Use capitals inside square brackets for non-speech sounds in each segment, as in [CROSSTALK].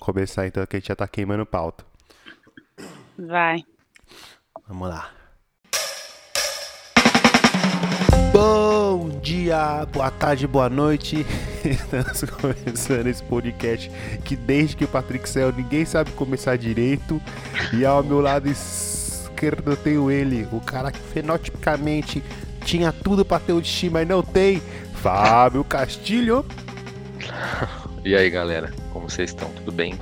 Vamos começar então, que a gente já tá queimando pauta. Vai. Vamos lá. Bom dia, boa tarde, boa noite. [LAUGHS] Estamos começando esse podcast que desde que o Patrick saiu ninguém sabe começar direito. E ao meu lado esquerdo eu tenho ele, o cara que fenotipicamente tinha tudo para ter o time, mas não tem. Fábio Castilho. [LAUGHS] E aí, galera, como vocês estão? Tudo bem?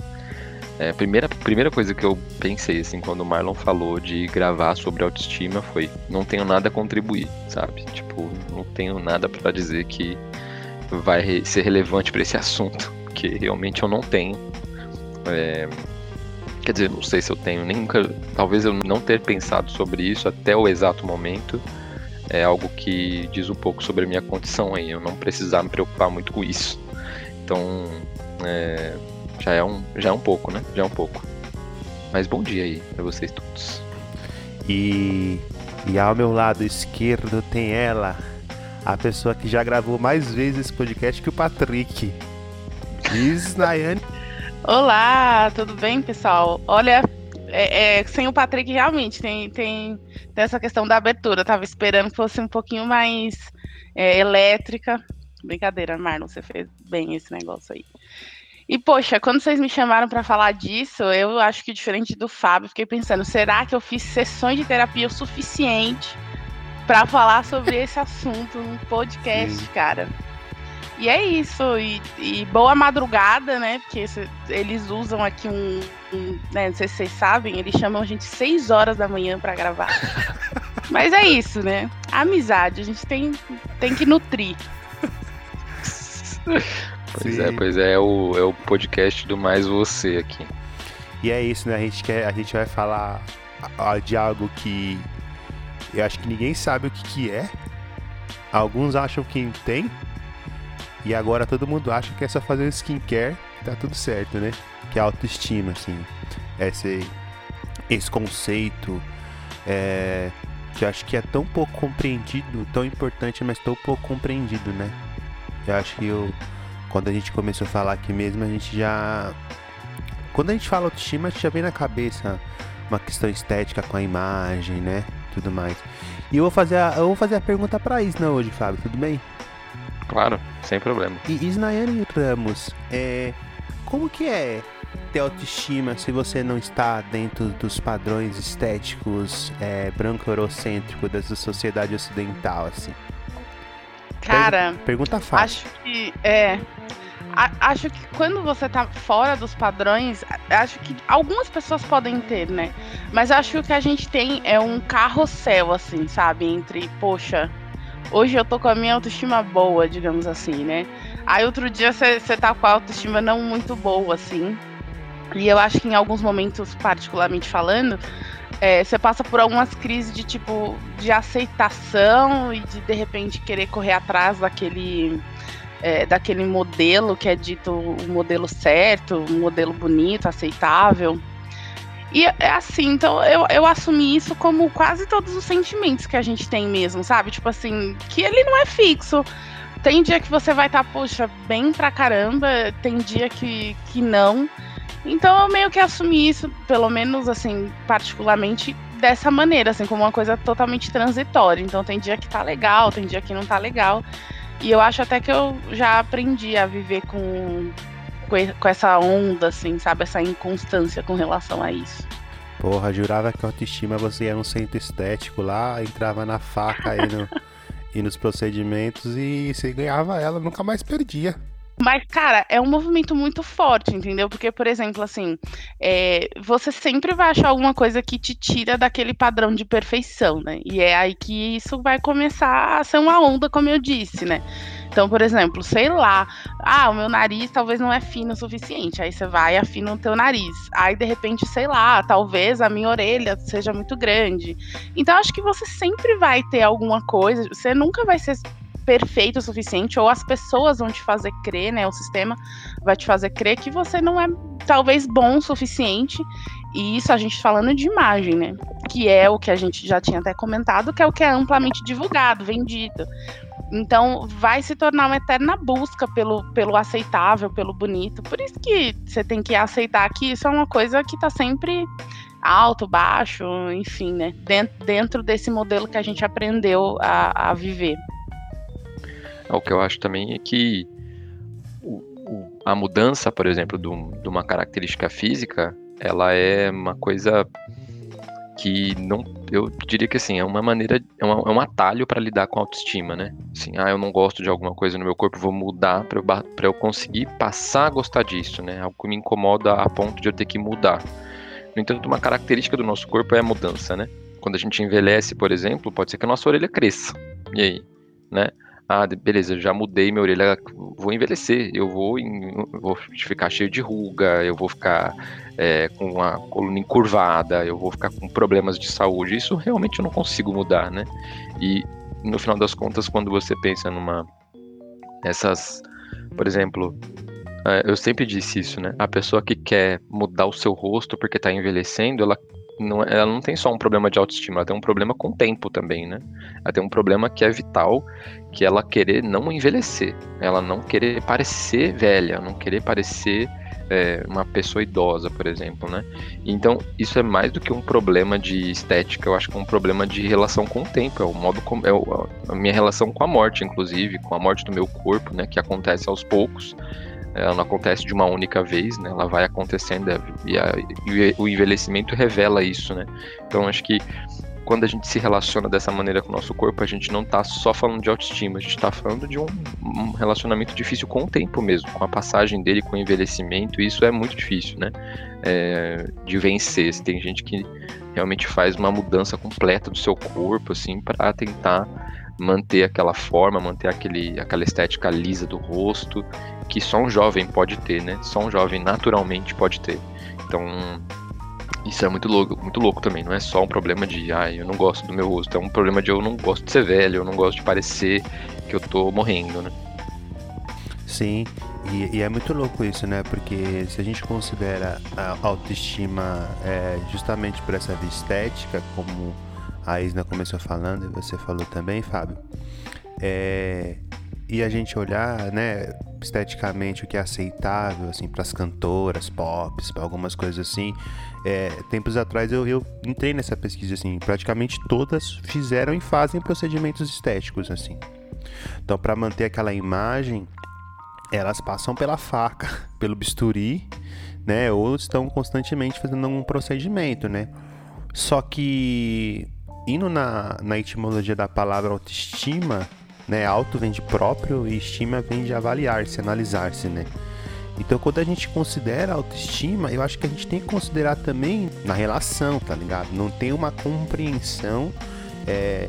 É, primeira, primeira coisa que eu pensei, assim, quando o Marlon falou de gravar sobre autoestima foi: não tenho nada a contribuir, sabe? Tipo, não tenho nada para dizer que vai ser relevante para esse assunto, que realmente eu não tenho. É, quer dizer, não sei se eu tenho, nem nunca. Talvez eu não ter pensado sobre isso até o exato momento é algo que diz um pouco sobre a minha condição aí. Eu não precisar me preocupar muito com isso. Então, é, já, é um, já é um pouco, né? Já é um pouco. Mas bom dia aí pra vocês todos. E, e ao meu lado esquerdo tem ela, a pessoa que já gravou mais vezes esse podcast que o Patrick. Diz [LAUGHS] Nayane. Olá, tudo bem, pessoal? Olha, é, é, sem o Patrick realmente tem, tem, tem, essa questão da abertura. Eu tava esperando que fosse um pouquinho mais é, elétrica. Brincadeira, Marlon, você fez bem esse negócio aí. E, poxa, quando vocês me chamaram para falar disso, eu acho que diferente do Fábio, fiquei pensando, será que eu fiz sessões de terapia o suficiente para falar sobre [LAUGHS] esse assunto num podcast, Sim. cara? E é isso, e, e, boa madrugada, né? Porque eles usam aqui um, um, né, não sei se vocês sabem, eles chamam a gente 6 horas da manhã para gravar. [LAUGHS] Mas é isso, né? A amizade, a gente tem, tem que nutrir. Pois Sim. é, pois é, é o, é o podcast do Mais Você aqui. E é isso, né? A gente, quer, a gente vai falar de algo que eu acho que ninguém sabe o que, que é. Alguns acham que tem. E agora todo mundo acha que é só fazer skincare tá tudo certo, né? Que é autoestima, assim. Esse, esse conceito é, que eu acho que é tão pouco compreendido, tão importante, mas tão pouco compreendido, né? Eu acho que eu quando a gente começou a falar aqui mesmo, a gente já. Quando a gente fala autoestima, a gente já vem na cabeça uma questão estética com a imagem, né? Tudo mais. E eu vou fazer a, eu vou fazer a pergunta pra Isna hoje, Fábio, tudo bem? Claro, sem problema. E Isnaiane Ramos, é, como que é ter autoestima se você não está dentro dos padrões estéticos é, branco-eurocêntricos da sociedade ocidental, assim? Cara, pergunta fácil. Acho que é. acho que quando você tá fora dos padrões, acho que algumas pessoas podem ter, né? Mas acho que o que a gente tem é um carrossel, assim, sabe? Entre, poxa, hoje eu tô com a minha autoestima boa, digamos assim, né? Aí outro dia você tá com a autoestima não muito boa, assim. E eu acho que em alguns momentos, particularmente falando, é, você passa por algumas crises de tipo de aceitação e de de repente querer correr atrás daquele é, daquele modelo que é dito o modelo certo, um modelo bonito, aceitável. E é assim, então eu, eu assumi isso como quase todos os sentimentos que a gente tem mesmo, sabe? Tipo assim, que ele não é fixo. Tem dia que você vai estar, tá, poxa, bem pra caramba, tem dia que, que não. Então eu meio que assumi isso, pelo menos assim, particularmente dessa maneira, assim, como uma coisa totalmente transitória. Então tem dia que tá legal, tem dia que não tá legal. E eu acho até que eu já aprendi a viver com, com essa onda, assim, sabe? Essa inconstância com relação a isso. Porra, jurava que a autoestima você ia no centro estético lá, entrava na faca aí no, [LAUGHS] e nos procedimentos e você ganhava ela, nunca mais perdia. Mas, cara, é um movimento muito forte, entendeu? Porque, por exemplo, assim, é, você sempre vai achar alguma coisa que te tira daquele padrão de perfeição, né? E é aí que isso vai começar a ser uma onda, como eu disse, né? Então, por exemplo, sei lá, ah, o meu nariz talvez não é fino o suficiente. Aí você vai e afina o teu nariz. Aí, de repente, sei lá, talvez a minha orelha seja muito grande. Então, acho que você sempre vai ter alguma coisa, você nunca vai ser perfeito o suficiente, ou as pessoas vão te fazer crer, né? O sistema vai te fazer crer que você não é talvez bom o suficiente. E isso a gente falando de imagem, né? Que é o que a gente já tinha até comentado, que é o que é amplamente divulgado, vendido. Então vai se tornar uma eterna busca pelo, pelo aceitável, pelo bonito. Por isso que você tem que aceitar que isso é uma coisa que está sempre alto, baixo, enfim, né? Dentro, dentro desse modelo que a gente aprendeu a, a viver. É, o que eu acho também é que a mudança, por exemplo, de uma característica física, ela é uma coisa que não, eu diria que assim, é uma maneira, é, uma, é um atalho para lidar com a autoestima, né? Assim, ah, eu não gosto de alguma coisa no meu corpo, vou mudar para eu, eu conseguir passar a gostar disso, né? Algo que me incomoda a ponto de eu ter que mudar. No entanto, uma característica do nosso corpo é a mudança, né? Quando a gente envelhece, por exemplo, pode ser que a nossa orelha cresça. E aí, né? Ah, beleza, já mudei minha orelha, vou envelhecer, eu vou, em, vou ficar cheio de ruga, eu vou ficar é, com a coluna encurvada, eu vou ficar com problemas de saúde. Isso realmente eu não consigo mudar, né? E no final das contas, quando você pensa numa. Essas. Por exemplo, é, eu sempre disse isso, né? A pessoa que quer mudar o seu rosto porque está envelhecendo, ela não, ela não tem só um problema de autoestima, ela tem um problema com o tempo também, né? Ela tem um problema que é vital, que ela querer não envelhecer, ela não querer parecer velha, não querer parecer é, uma pessoa idosa, por exemplo, né? Então, isso é mais do que um problema de estética, eu acho que é um problema de relação com o tempo, é o modo como é a minha relação com a morte, inclusive, com a morte do meu corpo, né, que acontece aos poucos ela não acontece de uma única vez, né? Ela vai acontecendo é, e, a, e o envelhecimento revela isso, né? Então acho que quando a gente se relaciona dessa maneira com o nosso corpo, a gente não está só falando de autoestima, a gente está falando de um, um, relacionamento difícil com o tempo mesmo, com a passagem dele, com o envelhecimento, e isso é muito difícil, né? É, de vencer. Tem gente que realmente faz uma mudança completa do seu corpo, assim, para tentar manter aquela forma, manter aquele, aquela estética lisa do rosto, que só um jovem pode ter, né? Só um jovem naturalmente pode ter. Então, isso é muito louco, muito louco também. Não é só um problema de, ah, eu não gosto do meu rosto. É um problema de eu não gosto de ser velho, eu não gosto de parecer que eu tô morrendo, né? Sim, e, e é muito louco isso, né? Porque se a gente considera a autoestima é, justamente por essa via estética, como a Isna começou falando e você falou também, Fábio, é, e a gente olhar, né, esteticamente o que é aceitável, assim, para as cantoras, pops, para algumas coisas assim. É, tempos atrás eu, eu entrei nessa pesquisa, assim, praticamente todas fizeram e fazem procedimentos estéticos, assim. Então, para manter aquela imagem, elas passam pela faca, [LAUGHS] pelo bisturi, né, ou estão constantemente fazendo um procedimento, né. Só que indo na, na etimologia da palavra autoestima, né? Auto vem de próprio e estima vem de avaliar-se, analisar-se, né? Então, quando a gente considera autoestima, eu acho que a gente tem que considerar também na relação, tá ligado? Não tem uma compreensão é,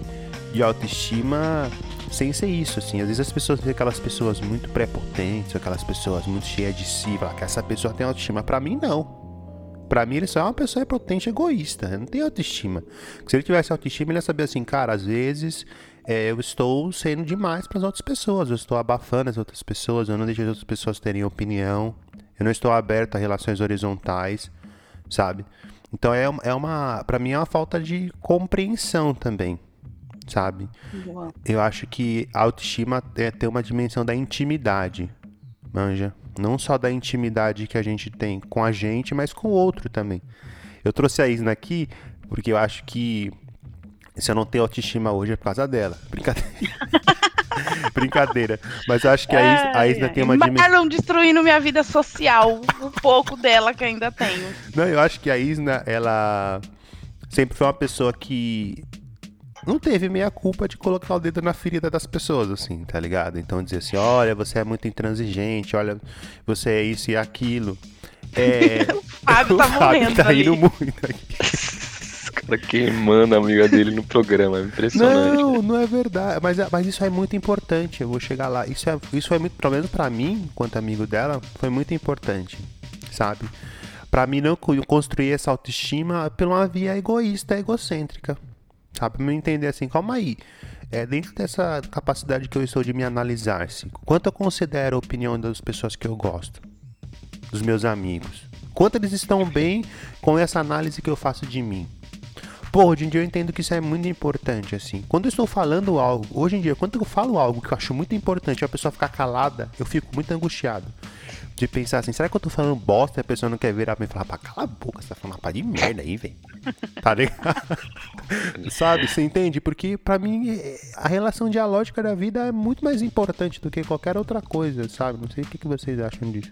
de autoestima sem ser isso, assim. Às vezes as pessoas veem aquelas pessoas muito prepotentes, aquelas pessoas muito cheias de si, falar que essa pessoa tem autoestima. Para mim, não. Para mim, ele só é uma pessoa prepotente egoísta. Não tem autoestima. Se ele tivesse autoestima, ele ia saber assim, cara, às vezes é, eu estou sendo demais para as outras pessoas, eu estou abafando as outras pessoas, eu não deixo as outras pessoas terem opinião, eu não estou aberto a relações horizontais, sabe? Então é, é uma, para mim é uma falta de compreensão também, sabe? Boa. Eu acho que a autoestima é ter uma dimensão da intimidade, manja? Não só da intimidade que a gente tem com a gente, mas com o outro também. Eu trouxe a Isna aqui porque eu acho que se eu não tenho autoestima hoje é por causa dela. Brincadeira. [LAUGHS] Brincadeira. Mas eu acho que a, Isna, a Isna tem uma dimensão. Marlon destruindo minha vida social. Um pouco dela que ainda tenho. Não, eu acho que a Isna, ela sempre foi uma pessoa que não teve meia culpa de colocar o dedo na ferida das pessoas, assim, tá ligado? Então dizer assim, olha, você é muito intransigente, olha, você é isso e aquilo. É... [LAUGHS] [LAUGHS] o Fábio tá o Fábio morrendo. Tá ali. indo muito aqui cara queimando a amiga dele no programa. É impressionante. Não, não é verdade. Mas, mas isso é muito importante. Eu vou chegar lá. Isso é, isso é muito, pelo menos pra mim, enquanto amigo dela, foi muito importante. Sabe? Pra mim não construir essa autoestima por uma via egoísta, egocêntrica. Sabe? Pra me entender assim, calma aí. É dentro dessa capacidade que eu estou de me analisar, se quanto eu considero a opinião das pessoas que eu gosto, dos meus amigos, quanto eles estão bem com essa análise que eu faço de mim. Pô, hoje em dia eu entendo que isso é muito importante, assim. Quando eu estou falando algo, hoje em dia, quando eu falo algo que eu acho muito importante, a pessoa ficar calada, eu fico muito angustiado. De pensar assim, será que eu tô falando bosta e a pessoa não quer virar pra mim e falar, pá, cala a boca, você tá falando uma pá de merda aí, velho. [LAUGHS] tá ligado? Sabe, você entende? Porque pra mim a relação dialógica da vida é muito mais importante do que qualquer outra coisa, sabe? Não sei o que vocês acham disso.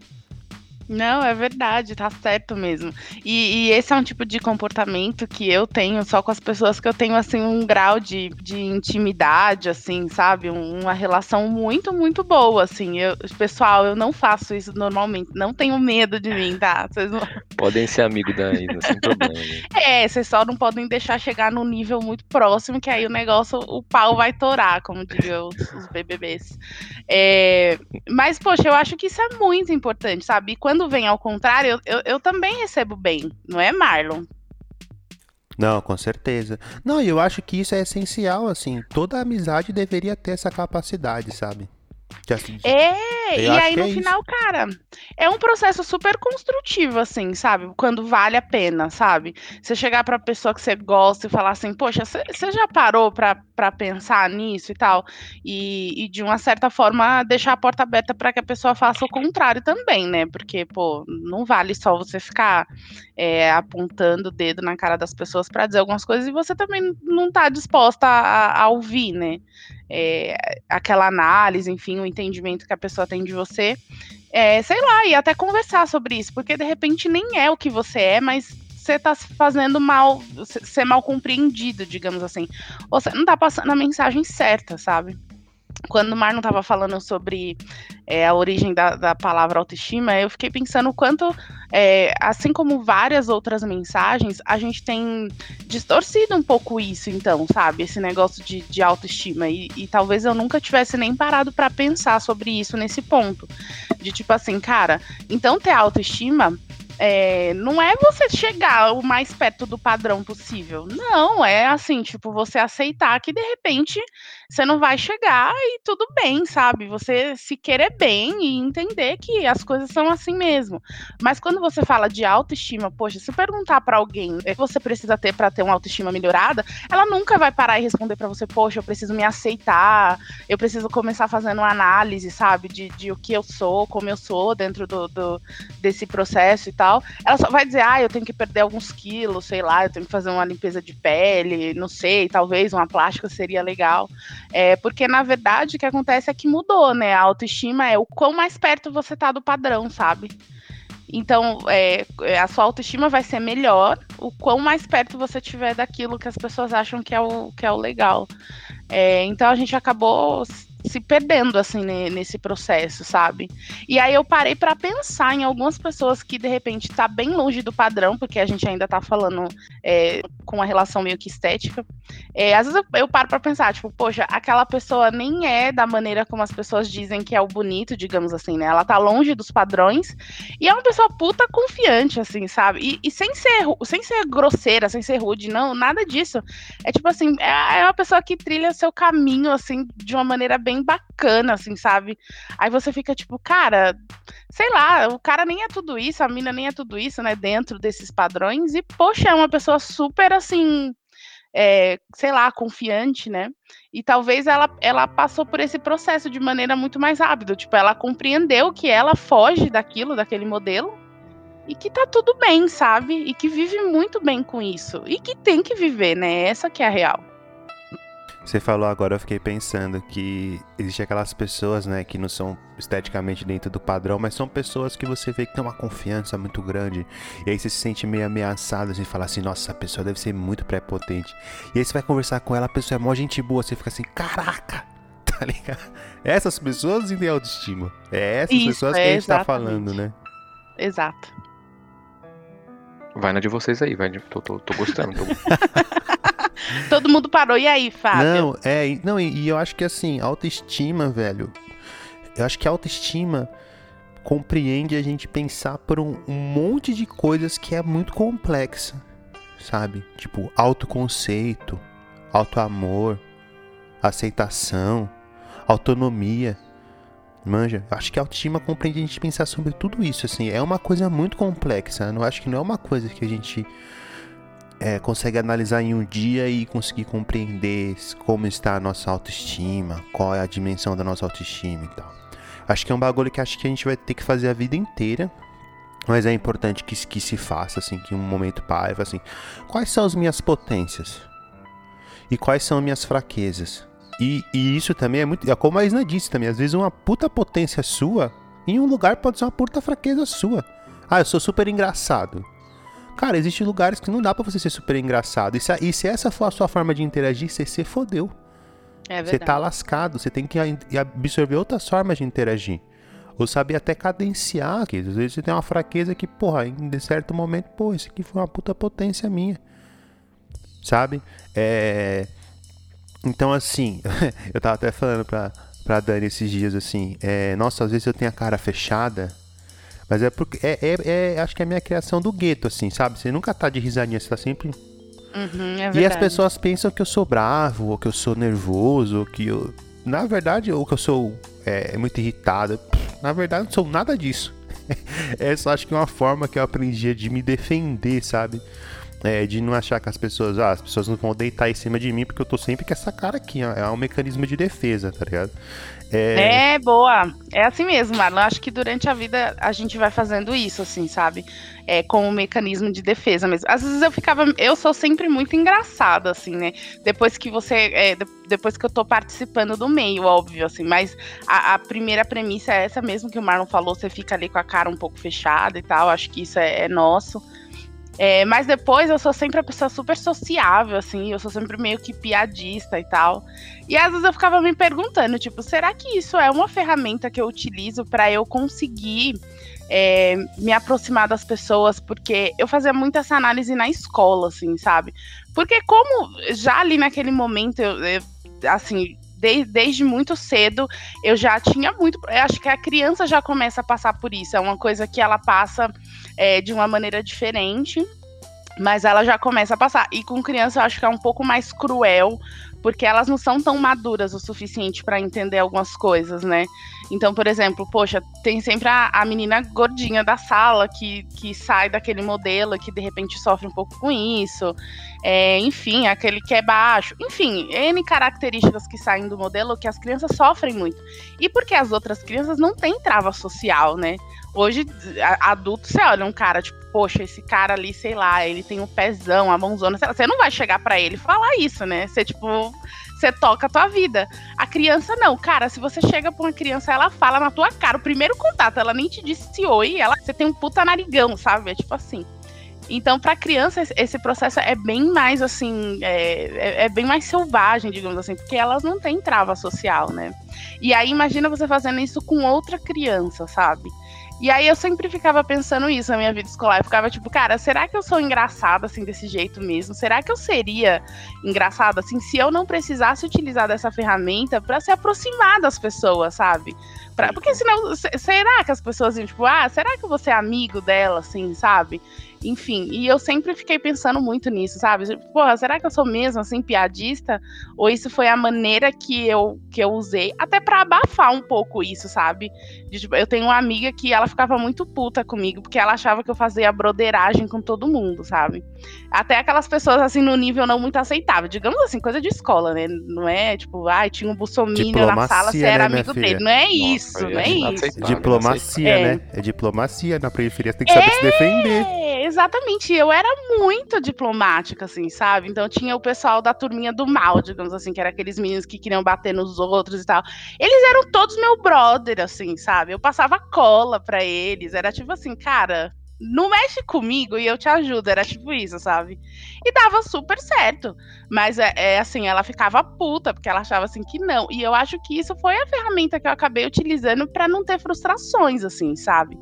Não, é verdade, tá certo mesmo. E, e, esse é um tipo de comportamento que eu tenho só com as pessoas que eu tenho, assim, um grau de, de intimidade, assim, sabe? Uma relação muito, muito boa, assim. Eu, pessoal, eu não faço isso normalmente. Não tenho medo de mim, tá? Vocês não... [LAUGHS] Podem ser amigo da Isa, sem problema. Né? É, vocês só não podem deixar chegar num nível muito próximo, que aí o negócio, o pau vai torar, como diriam os, os BBBs. É, mas, poxa, eu acho que isso é muito importante, sabe? E quando quando vem ao contrário, eu, eu, também recebo bem, não é, Marlon? Não, com certeza. Não, eu acho que isso é essencial, assim. Toda amizade deveria ter essa capacidade, sabe? Assim, é, e aí no é final, isso. cara, é um processo super construtivo, assim, sabe? Quando vale a pena, sabe? Você chegar pra pessoa que você gosta e falar assim, poxa, você já parou pra, pra pensar nisso e tal? E, e de uma certa forma deixar a porta aberta para que a pessoa faça o contrário também, né? Porque, pô, não vale só você ficar é, apontando o dedo na cara das pessoas para dizer algumas coisas e você também não tá disposta a, a ouvir, né? É, aquela análise, enfim, o entendimento que a pessoa tem de você. É, sei lá, e até conversar sobre isso, porque de repente nem é o que você é, mas você está fazendo mal, ser mal compreendido, digamos assim. Ou você não está passando a mensagem certa, sabe? Quando o Marlon estava falando sobre é, a origem da, da, palavra autoestima, eu fiquei pensando o quanto, é, assim como várias outras mensagens, a gente tem distorcido um pouco isso, então, sabe? Esse negócio de, de autoestima. E, e, talvez eu nunca tivesse nem parado para pensar sobre isso nesse ponto. De tipo assim, cara, então ter autoestima é, não é você chegar o mais perto do padrão possível. Não, é assim, tipo, você aceitar que de repente você não vai chegar e tudo bem, sabe? Você se querer bem e entender que as coisas são assim mesmo. Mas quando você fala de autoestima, poxa, se perguntar para alguém o que você precisa ter para ter uma autoestima melhorada, ela nunca vai parar e responder para você, poxa, eu preciso me aceitar, eu preciso começar fazendo uma análise, sabe, de, de o que eu sou, como eu sou dentro do, do desse processo e tal, ela só vai dizer, ah, eu tenho que perder alguns quilos, sei lá, eu tenho que fazer uma limpeza de pele, não sei, talvez uma plástica seria legal. É, porque, na verdade, o que acontece é que mudou, né? A autoestima é o quão mais perto você tá do padrão, sabe? Então, é, a sua autoestima vai ser melhor o quão mais perto você tiver daquilo que as pessoas acham que é o, que é o legal. É, então, a gente acabou se perdendo assim nesse processo, sabe? E aí eu parei para pensar em algumas pessoas que de repente tá bem longe do padrão, porque a gente ainda tá falando é, com uma relação meio que estética. É, às vezes eu, eu paro para pensar, tipo, poxa, aquela pessoa nem é da maneira como as pessoas dizem que é o bonito, digamos assim, né? Ela tá longe dos padrões e é uma pessoa puta confiante, assim, sabe? E, e sem ser sem ser grosseira, sem ser rude, não, nada disso. É tipo assim, é, é uma pessoa que trilha seu caminho assim de uma maneira bem bacana, assim, sabe? Aí você fica tipo, cara, sei lá, o cara nem é tudo isso, a mina nem é tudo isso, né? Dentro desses padrões. E, poxa, é uma pessoa super assim. É, sei lá, confiante, né? E talvez ela, ela passou por esse processo de maneira muito mais rápida. Tipo, ela compreendeu que ela foge daquilo, daquele modelo, e que tá tudo bem, sabe? E que vive muito bem com isso. E que tem que viver, né? Essa que é a real. Você falou agora, eu fiquei pensando que existe aquelas pessoas, né, que não são esteticamente dentro do padrão, mas são pessoas que você vê que tem uma confiança muito grande. E aí você se sente meio ameaçado, assim, fala assim, nossa, essa pessoa deve ser muito prepotente. E aí você vai conversar com ela, a pessoa é mó gente boa, você fica assim, caraca, [LAUGHS] tá ligado? Essas pessoas têm autoestima. É essas Isso, pessoas que é, a gente exatamente. tá falando, né? Exato. Vai na de vocês aí, vai. Tô, tô, tô gostando. Tô... [LAUGHS] [LAUGHS] Todo mundo parou. E aí, Fábio? Não, é, não, e, e eu acho que assim, autoestima, velho. Eu acho que autoestima compreende a gente pensar por um, um monte de coisas que é muito complexa, sabe? Tipo, autoconceito, autoamor, aceitação, autonomia. Manja, acho que a autoestima compreende a gente pensar sobre tudo isso, assim, é uma coisa muito complexa, eu acho que não é uma coisa que a gente é, consegue analisar em um dia e conseguir compreender como está a nossa autoestima, qual é a dimensão da nossa autoestima e tal. Acho que é um bagulho que acho que a gente vai ter que fazer a vida inteira. Mas é importante que, que se faça, assim, que um momento pare, assim, quais são as minhas potências? E quais são minhas fraquezas? E, e isso também é muito. É como a Isna disse também, às vezes uma puta potência sua, em um lugar pode ser uma puta fraqueza sua. Ah, eu sou super engraçado. Cara, existem lugares que não dá para você ser super engraçado. E se, e se, essa for a sua forma de interagir, você se fodeu. É você tá lascado, você tem que absorver outras formas de interagir. Ou saber até cadenciar, que às vezes você tem uma fraqueza que, porra, em certo momento, pô, isso aqui foi uma puta potência minha. Sabe? É... Então, assim, [LAUGHS] eu tava até falando pra, pra Dani esses dias, assim, é... nossa, às vezes eu tenho a cara fechada mas é porque. É, é, é, acho que é a minha criação do gueto, assim, sabe? Você nunca tá de risadinha, você tá sempre. Uhum, é e as pessoas pensam que eu sou bravo, ou que eu sou nervoso, ou que eu. Na verdade, ou que eu sou é, muito irritado. Na verdade, não sou nada disso. [LAUGHS] é só acho que é uma forma que eu aprendi de me defender, sabe? É, de não achar que as pessoas, ah, as pessoas não vão deitar em cima de mim porque eu tô sempre com essa cara aqui, ó, é um mecanismo de defesa, tá ligado? É... é... boa. É assim mesmo, Marlon. Acho que durante a vida a gente vai fazendo isso, assim, sabe? É, como um mecanismo de defesa mesmo. Às vezes eu ficava. Eu sou sempre muito engraçada, assim, né? Depois que você. É, depois que eu tô participando do meio, óbvio, assim. Mas a, a, primeira premissa é essa mesmo que o Marlon falou. Você fica ali com a cara um pouco fechada e tal. Acho que isso é, é nosso. É, mas depois eu sou sempre a pessoa super sociável, assim, eu sou sempre meio que piadista e tal. E às vezes eu ficava me perguntando, tipo, será que isso é uma ferramenta que eu utilizo para eu conseguir é, me aproximar das pessoas? Porque eu fazia muito essa análise na escola, assim, sabe? Porque como já ali naquele momento, eu, eu assim, desde, desde muito cedo eu já tinha muito. Acho que a criança já começa a passar por isso. É uma coisa que ela passa é, de uma maneira diferente. Mas ela já começa a passar. E com criança eu acho que é um pouco mais cruel, porque elas não são tão maduras o suficiente para entender algumas coisas, né? Então, por exemplo, poxa, tem sempre a, a, menina gordinha da sala que, que sai daquele modelo, que de repente sofre um pouco com isso. É, enfim, aquele que é baixo. Enfim, N características que saem do modelo que as crianças sofrem muito. E porque as outras crianças não têm trava social, né? Hoje, adulto, você olha um cara, tipo, poxa, esse cara ali, sei lá, ele tem um pezão, a mãozona. Você não vai chegar para ele falar isso, né? Você, tipo, você toca a tua vida. A criança não, cara, se você chega pra uma criança, ela fala na tua cara. O primeiro contato, ela nem te disse oi, ela, você tem um puta narigão, sabe? É tipo assim. Então, para criança, esse processo é bem mais assim, é, é, é, bem mais selvagem, digamos assim, porque elas não têm trava social, né? E aí, imagina você fazendo isso com outra criança, sabe? E aí eu sempre ficava pensando isso na minha vida escolar. Eu ficava tipo, cara, será que eu sou engraçada assim desse jeito mesmo? Será que eu seria engraçada assim se eu não precisasse utilizar dessa ferramenta para se aproximar das pessoas, sabe? Pra, porque senão, será que as pessoas iam tipo, ah, será que eu vou ser amigo dela, assim, sabe? Enfim, e eu sempre fiquei pensando muito nisso, sabe? Porra, será que eu sou mesmo assim piadista? Ou isso foi a maneira que eu que eu usei até para abafar um pouco isso, sabe? De, tipo, eu tenho uma amiga que ela ficava muito puta comigo porque ela achava que eu fazia broderagem com todo mundo, sabe? Até aquelas pessoas assim no nível não muito aceitável, digamos assim, coisa de escola, né? Não é tipo, ai, ah, tinha um bussomínio na sala, você era né, amigo dele. Não é Nossa, isso, não é isso. Diplomacia, é. né? É diplomacia na periferia, você tem que saber é... se defender exatamente. Eu era muito diplomática, assim, sabe? Então tinha o pessoal da turminha do mal, digamos assim, que era aqueles meninos que queriam bater nos outros e tal. Eles eram todos meu brother, assim, sabe? Eu passava cola pra eles. Era tipo assim, cara, não mexe comigo e eu te ajudo. Era tipo isso, sabe? E dava super certo. Mas é, é, assim, ela ficava puta, porque ela achava assim que não. E eu acho que isso foi a ferramenta que eu acabei utilizando para não ter frustrações, assim, sabe?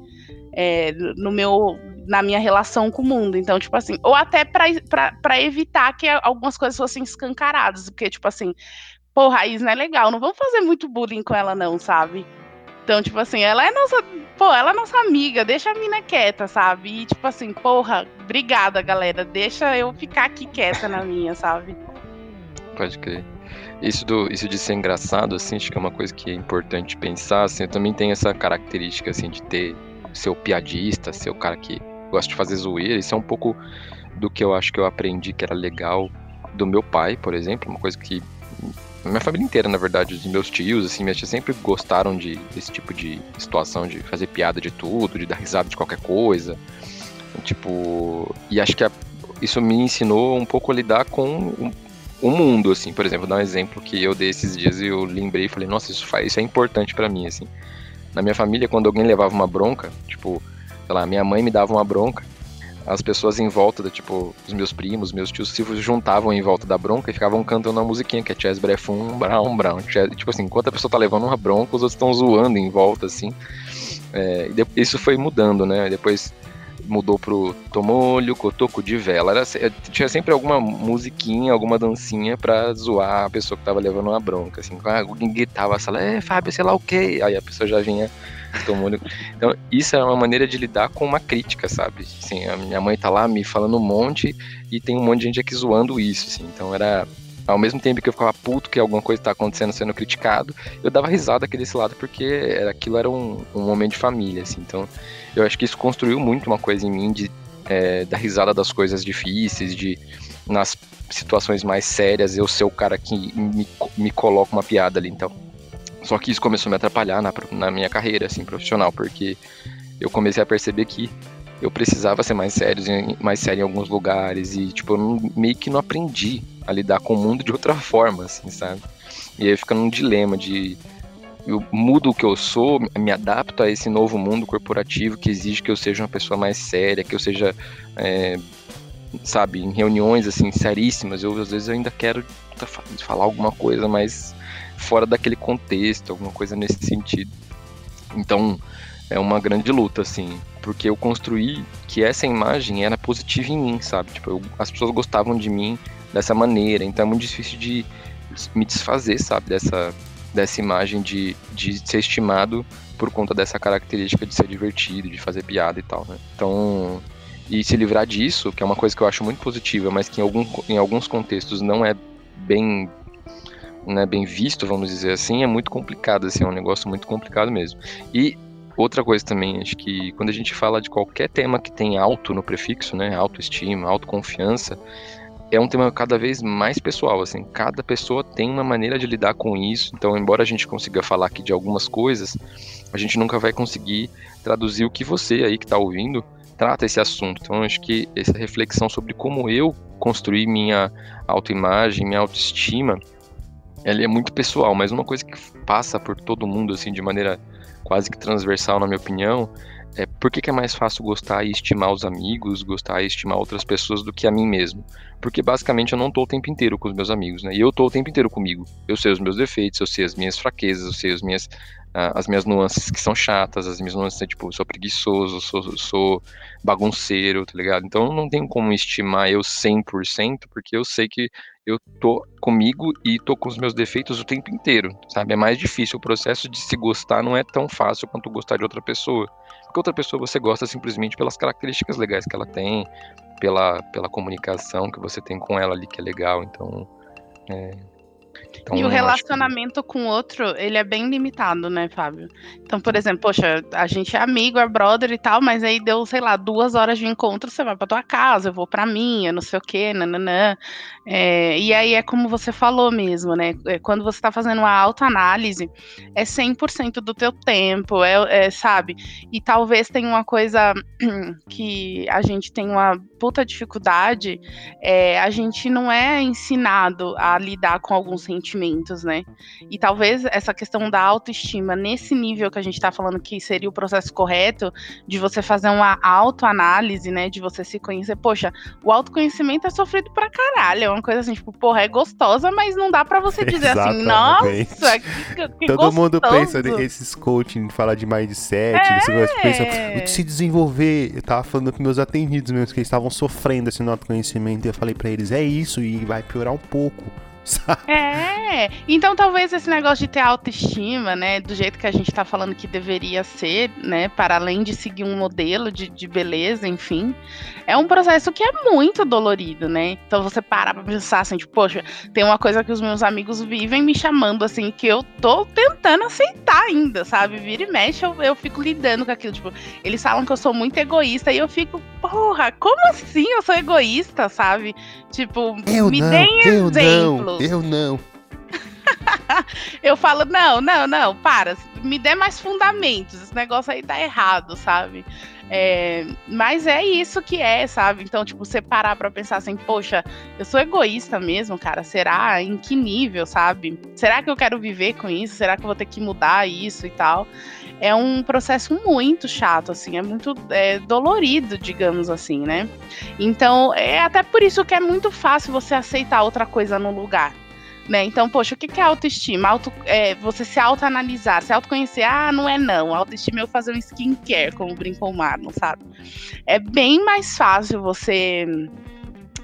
É, no meu na minha relação com o mundo. Então, tipo assim, ou até para evitar que algumas coisas fossem escancaradas, porque, tipo assim, porra, a Isna é legal, não vamos fazer muito bullying com ela, não, sabe? Então, tipo assim, ela é nossa. Pô, ela é nossa amiga, deixa a mina quieta, sabe? E, tipo assim, porra, obrigada, galera. Deixa eu ficar aqui quieta na minha, sabe? Pode crer. Isso, do, isso de ser engraçado, assim, acho que é uma coisa que é importante pensar, assim, eu também tenho essa característica, assim, de ter ser o piadista, ser o cara que gosta de fazer zoeira, isso é um pouco do que eu acho que eu aprendi que era legal do meu pai, por exemplo, uma coisa que minha família inteira, na verdade, os meus tios, assim, minhas tias sempre gostaram de, desse tipo de situação, de fazer piada de tudo, de dar risada de qualquer coisa. Tipo, e acho que a, isso me ensinou um pouco a lidar com o, o mundo, assim. Por exemplo, dar um exemplo que eu dei esses dias e eu lembrei e falei, nossa, isso, faz, isso é importante para mim, assim. Na minha família, quando alguém levava uma bronca, tipo, sei lá, minha mãe me dava uma bronca, as pessoas em volta, da, tipo, os meus primos, meus tios se juntavam em volta da bronca e ficavam cantando uma musiquinha que é Chess Brefum, Brown, Brown. Chess, tipo assim, enquanto a pessoa tá levando uma bronca, os outros estão zoando em volta, assim. É, isso foi mudando, né? Depois mudou pro Tomolho, Cotoco de Vela. Era, tinha sempre alguma musiquinha, alguma dancinha pra zoar a pessoa que tava levando uma bronca. Assim, alguém gritava a sala, é, Fábio, sei lá o quê. Aí a pessoa já vinha Então, isso é uma maneira de lidar com uma crítica, sabe? Assim, a minha mãe tá lá me falando um monte e tem um monte de gente aqui zoando isso, assim. Então era ao mesmo tempo que eu ficava puto que alguma coisa tá acontecendo sendo criticado, eu dava risada aqui desse lado porque era, aquilo era um, um momento de família, assim. Então, eu acho que isso construiu muito uma coisa em mim de é, dar risada das coisas difíceis, de nas situações mais sérias eu ser o cara que me, me coloca uma piada ali. Então, só que isso começou a me atrapalhar na, na minha carreira, assim, profissional, porque eu comecei a perceber que eu precisava ser mais sério, mais sério em alguns lugares e, tipo, eu não, meio que não aprendi a lidar com o mundo de outra forma, assim, sabe? E aí fica num dilema de eu mudo o que eu sou, me adapto a esse novo mundo corporativo que exige que eu seja uma pessoa mais séria, que eu seja, é, sabe, em reuniões assim seríssimas, eu às vezes eu ainda quero falar alguma coisa mais fora daquele contexto, alguma coisa nesse sentido. Então, é uma grande luta, assim, porque eu construí que essa imagem era positiva em mim, sabe? Tipo, eu, as pessoas gostavam de mim dessa maneira, então é muito difícil de me desfazer, sabe, dessa, dessa imagem de, de ser estimado por conta dessa característica de ser divertido, de fazer piada e tal, né? Então, e se livrar disso, que é uma coisa que eu acho muito positiva, mas que em, algum, em alguns contextos não é bem né, bem visto, vamos dizer assim, é muito complicado, assim, é um negócio muito complicado mesmo. E outra coisa também, acho que quando a gente fala de qualquer tema que tem alto no prefixo, né, autoestima, autoconfiança, é um tema cada vez mais pessoal, assim, cada pessoa tem uma maneira de lidar com isso, então embora a gente consiga falar aqui de algumas coisas, a gente nunca vai conseguir traduzir o que você aí que está ouvindo trata esse assunto. Então acho que essa reflexão sobre como eu construí minha autoimagem, minha autoestima, ela é muito pessoal, mas uma coisa que passa por todo mundo, assim, de maneira quase que transversal, na minha opinião, é por que, que, é mais fácil gostar e estimar os amigos, gostar e estimar outras pessoas do que a mim mesmo? Porque basicamente eu não tô o tempo inteiro com os meus amigos, né? E eu tô o tempo inteiro comigo. Eu sei os meus defeitos, eu sei as minhas fraquezas, eu sei as minhas, as minhas nuances que são chatas, as minhas nuances, tipo, sou preguiçoso, sou, sou bagunceiro, tá ligado? Então não tem como estimar eu 100%, porque eu sei que eu tô comigo e tô com os meus defeitos o tempo inteiro, sabe? É mais difícil. O processo de se gostar não é tão fácil quanto gostar de outra pessoa. Porque outra pessoa você gosta simplesmente pelas características legais que ela tem, pela, pela comunicação que você tem com ela ali que é legal. Então, é, então, e o relacionamento que... com o outro, ele é bem limitado, né, Fábio? Então, por exemplo, poxa, a gente é amigo, é brother e tal, mas aí deu, sei lá, duas horas de encontro, você vai pra tua casa, eu vou pra minha, não sei o quê, nananã. É, e aí é como você falou mesmo, né? É, quando você tá fazendo uma autoanálise, é 100% do teu tempo, é, é, sabe? E talvez tenha uma coisa [CLEARS THROAT] que a gente tem uma puta dificuldade, é, a gente não é ensinado a lidar com alguns sentimentos, né? E talvez essa questão da autoestima, nesse nível que a gente tá falando que seria o processo correto, de você fazer uma autoanálise, né? De você se conhecer. Poxa, o autoconhecimento é sofrido pra caralho. É uma coisa assim, tipo, porra, é gostosa, mas não dá para você dizer assim, nossa, que, que Todo gostoso. mundo pensa nesses coaching, fala de mindset, é. Nesse pensa, se desenvolver. Eu tava falando com meus atendidos mesmo, que eles estavam sofrendo esse no autoconhecimento. E eu falei para eles, é isso, e vai piorar um pouco Sabe? É, então talvez esse negócio de ter autoestima, né, do jeito que a gente tá falando que deveria ser, né, para além de seguir um modelo de, de beleza, enfim, é um processo que é muito dolorido, né? Então você parar pra pensar assim, tipo, poxa, tem uma coisa que os meus amigos vivem me chamando assim, que eu tô tentando aceitar ainda, sabe? Vira e mexe, eu, eu fico lidando com aquilo, tipo, eles falam que eu sou muito egoísta e eu fico, porra, como assim eu sou egoísta, sabe? Tipo, Eu me não, deem eu exemplos. não, eu não. [LAUGHS] Eu falo, não, não, não, para, me dê mais fundamentos, esse negócio aí tá errado, sabe? É, mas é isso que é, sabe? Então, tipo, você parar pra pensar assim, poxa, eu sou egoísta mesmo, cara, será? Em que nível, sabe? Será que eu quero viver com isso? Será que eu vou ter que mudar isso e tal? É um processo muito chato, assim, é muito é, dolorido, digamos assim, né? Então, é até por isso que é muito fácil você aceitar outra coisa no lugar. Né? Então, poxa, o que é autoestima? Auto, é, você se autoanalisar, se autoconhecer. Ah, não é não. Autoestima é eu fazer um skincare, como brincou o Marlon, sabe? É bem mais fácil você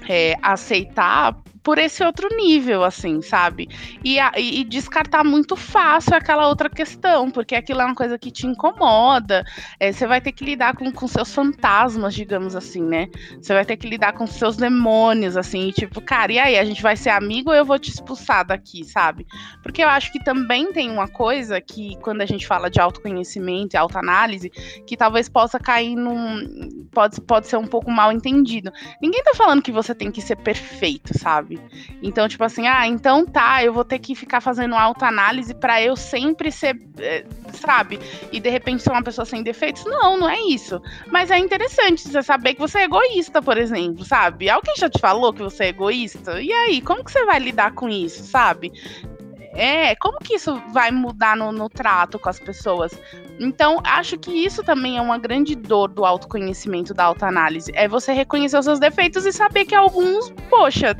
é, aceitar por esse outro nível, assim, sabe? E, a, e, descartar muito fácil aquela outra questão, porque aquilo é uma coisa que te incomoda. É, você vai ter que lidar com, com seus fantasmas, digamos assim, né? Você vai ter que lidar com seus demônios, assim, e tipo, cara, e aí, a gente vai ser amigo ou eu vou te expulsar daqui, sabe? Porque eu acho que também tem uma coisa que, quando a gente fala de autoconhecimento e autoanálise, que talvez possa cair num. Pode, pode ser um pouco mal entendido. Ninguém tá falando que você tem que ser perfeito, sabe? Sabe? Então, tipo assim, ah, então tá, eu vou ter que ficar fazendo autoanálise para eu sempre ser, eh, sabe? E de repente ser uma pessoa sem defeitos. Não, não é isso. Mas é interessante você saber que você é egoísta, por exemplo, sabe? Alguém já te falou que você é egoísta? E aí, como que você vai lidar com isso, sabe? É, como que isso vai mudar no, no, trato com as pessoas? Então, acho que isso também é uma grande dor do autoconhecimento, da autoanálise. É você reconhecer os seus defeitos e saber que alguns, poxa,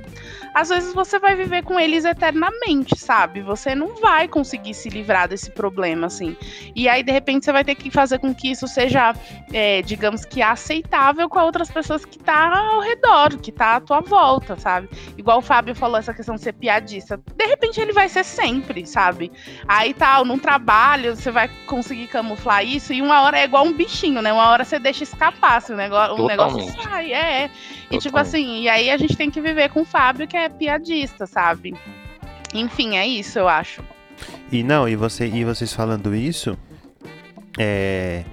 às vezes você vai viver com eles eternamente, sabe? Você não vai conseguir se livrar desse problema, assim. E aí, de repente, você vai ter que fazer com que isso seja, é, digamos que, aceitável com outras pessoas que tá ao redor, que tá à tua volta, sabe? Igual o Fábio falou essa questão de ser piadista. De repente, ele vai ser sempre, sabe? Aí tal, num trabalho, você vai conseguir camuflar isso, e uma hora é igual um bichinho, né? Uma hora você deixa escapar, assim, o negócio, o negócio sai, é. E tipo assim, e aí a gente tem que viver com o Fábio, que é piadista, sabe? Enfim, é isso, eu acho. E não, e, você, e vocês falando isso, é,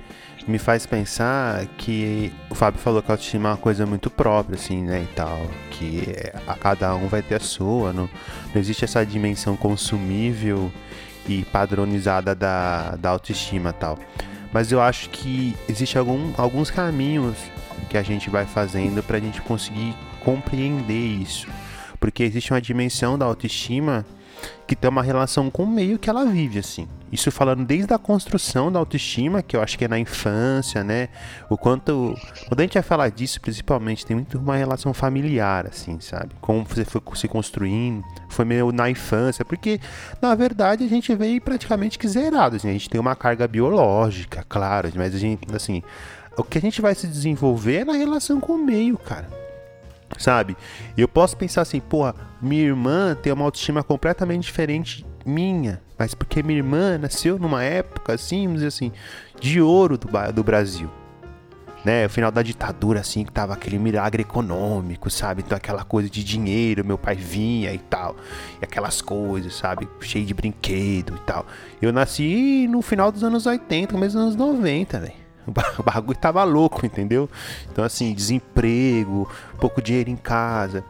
me faz pensar que o Fábio falou que a autoestima é uma coisa muito própria, assim, né, e tal, que a, cada um vai ter a sua, não, não existe essa dimensão consumível e padronizada da, da autoestima tal. Mas eu acho que existe algum, alguns caminhos que a gente vai fazendo para a gente conseguir compreender isso. Porque existe uma dimensão da autoestima que tem uma relação com o meio que ela vive, assim. Isso falando desde a construção da autoestima, que eu acho que é na infância, né? O quanto. Quando a gente vai falar disso, principalmente, tem muito uma relação familiar, assim, sabe? Como você foi se construindo, foi meio na infância, porque na verdade a gente veio praticamente que zerado, assim. A gente tem uma carga biológica, claro, mas a gente, assim. O que a gente vai se desenvolver é na relação com o meio, cara sabe? Eu posso pensar assim, porra, minha irmã tem uma autoestima completamente diferente minha, mas porque minha irmã nasceu numa época assim, vamos dizer assim, de ouro do, do Brasil. Né, o final da ditadura, assim, que tava aquele milagre econômico, sabe? Então, aquela coisa de dinheiro, meu pai vinha e tal, e aquelas coisas, sabe? Cheio de brinquedo e tal. Eu nasci no final dos anos 80, começo dos anos 90, velho. O bagulho tava louco, entendeu? Então, assim, desemprego, pouco dinheiro em casa.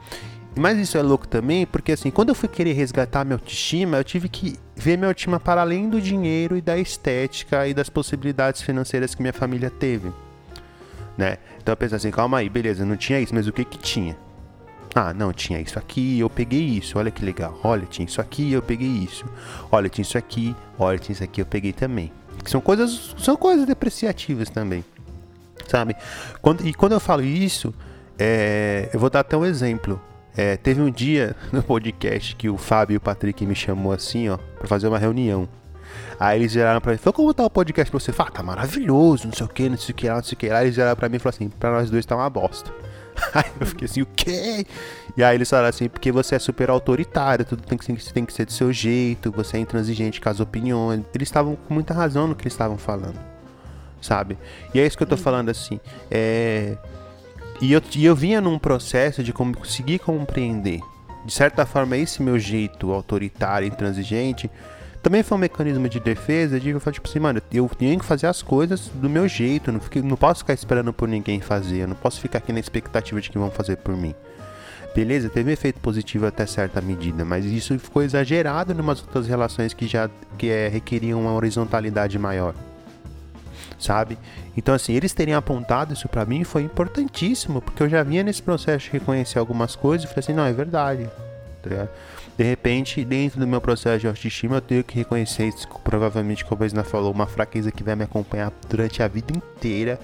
Mas isso é louco também, porque assim, quando eu fui querer resgatar minha autoestima, eu tive que ver minha autoestima para além do dinheiro e da estética e das possibilidades financeiras que minha família teve. Né? Então eu pensei assim, calma aí, beleza, não tinha isso, mas o que que tinha? Ah, não, tinha isso aqui, eu peguei isso, olha que legal. Olha, tinha isso aqui, eu peguei isso. Olha, tinha isso aqui, olha, tinha isso aqui, eu peguei também. São coisas, são coisas depreciativas também, sabe? Quando, e quando eu falo isso, é, eu vou dar até um exemplo. É, teve um dia [LAUGHS] no podcast que o Fábio e o Patrick me chamou assim, ó, pra fazer uma reunião. Aí eles viraram pra mim, falou, como tá o podcast pra você? Fala, ah, tá maravilhoso, não sei o que, não sei o que lá, não sei o que lá. Eles viraram pra mim e falaram assim, pra nós dois tá uma bosta. [LAUGHS] Aí eu fiquei assim, o quê? E aí eles falaram assim, porque você é super autoritário, tudo tem que, tem que ser do seu jeito, você é intransigente com as opiniões. Eles estavam com muita razão no que eles estavam falando, sabe? E é isso que eu tô falando assim. É... E, eu, e eu vinha num processo de conseguir compreender. De certa forma, esse meu jeito autoritário, intransigente, também foi um mecanismo de defesa de eu falar, tipo assim, mano, eu tenho que fazer as coisas do meu jeito, não, fiquei, não posso ficar esperando por ninguém fazer, eu não posso ficar aqui na expectativa de que vão fazer por mim. Beleza, teve efeito positivo até certa medida, mas isso ficou exagerado em umas outras relações que já que é, requeriam uma horizontalidade maior. Sabe? Então, assim, eles terem apontado isso para mim foi importantíssimo, porque eu já vinha nesse processo de reconhecer algumas coisas e falei assim: não, é verdade. Tá de repente, dentro do meu processo de autoestima, eu tenho que reconhecer isso, provavelmente, como a Isna falou, uma fraqueza que vai me acompanhar durante a vida inteira.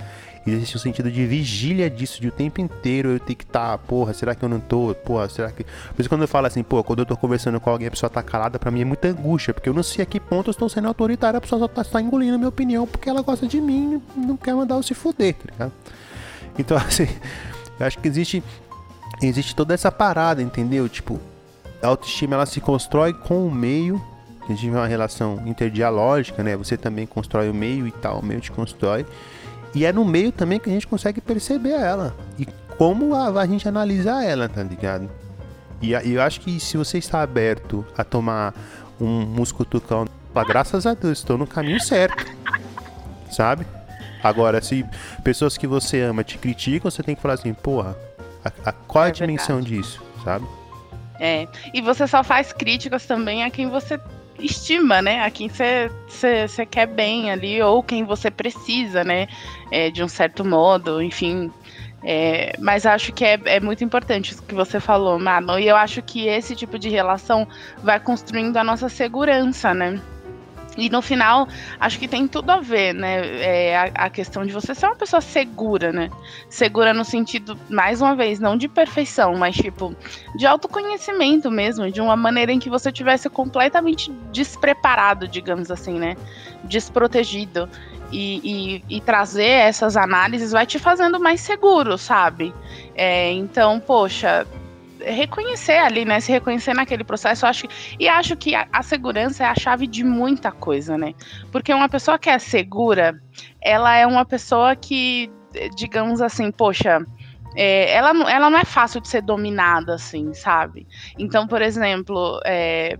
Existe um sentido de vigília disso, de o tempo inteiro eu tenho que estar, tá, porra, será que eu não tô? Porra, será que. Por isso quando eu falo assim, pô, quando eu tô conversando com alguém, a pessoa tá calada, pra mim é muita angústia, porque eu não sei a que ponto eu estou sendo autoritário, a pessoa só tá, tá engolindo a minha opinião porque ela gosta de mim não quer mandar eu se fuder, tá ligado? Então, [LAUGHS] assim, eu acho que existe. Existe toda essa parada, entendeu? Tipo, a autoestima ela se constrói com o meio. A gente vê uma relação interdialógica, né? Você também constrói o meio e tal, o meio te constrói. E é no meio também que a gente consegue perceber ela. E como a, a gente analisar ela, tá ligado? E, e eu acho que se você está aberto a tomar um muscutucão, graças a Deus, estou no caminho certo. Sabe? Agora, se pessoas que você ama te criticam, você tem que falar assim, porra, a, a, qual é a dimensão disso, sabe? É. E você só faz críticas também a quem você estima, né? A quem você, quer bem ali, ou quem você precisa, né? É, de um certo modo, enfim. É, mas acho que é, é muito importante isso que você falou, Mano. E eu acho que esse tipo de relação vai construindo a nossa segurança, né? E no final, acho que tem tudo a ver, né? É, a, a, questão de você ser uma pessoa segura, né? Segura no sentido, mais uma vez, não de perfeição, mas tipo, de autoconhecimento mesmo, de uma maneira em que você tivesse completamente despreparado, digamos assim, né? Desprotegido. E, e, e trazer essas análises vai te fazendo mais seguro, sabe? É, então, poxa, reconhecer ali, né? Se reconhecer naquele processo, acho e acho que a, a, segurança é a chave de muita coisa, né? Porque uma pessoa que é segura, ela é uma pessoa que, digamos assim, poxa, é, ela, ela não é fácil de ser dominada, assim, sabe? Então, por exemplo, é,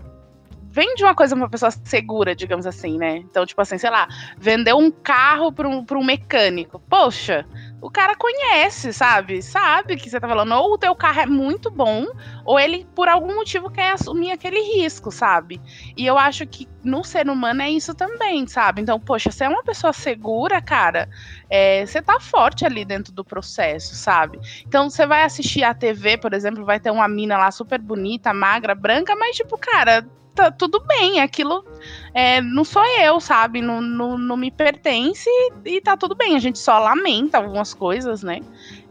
vem de uma coisa uma pessoa segura, digamos assim, né? Então, tipo assim, sei lá, vender um carro para um, um mecânico. Poxa, o cara conhece, sabe? Sabe que você tá falando. Ou o teu carro é muito bom, ou ele, por algum motivo, quer assumir aquele risco, sabe? E eu acho que no ser humano é isso também, sabe? Então, poxa, você é uma pessoa segura, cara, é, você tá forte ali dentro do processo, sabe? Então, você vai assistir a TV, por exemplo, vai ter uma mina lá super bonita, magra, branca, mas, tipo, cara tá tudo bem, aquilo é, não sou eu, sabe? Não, não, não me pertence e, e tá tudo bem. A gente só lamenta algumas coisas, né?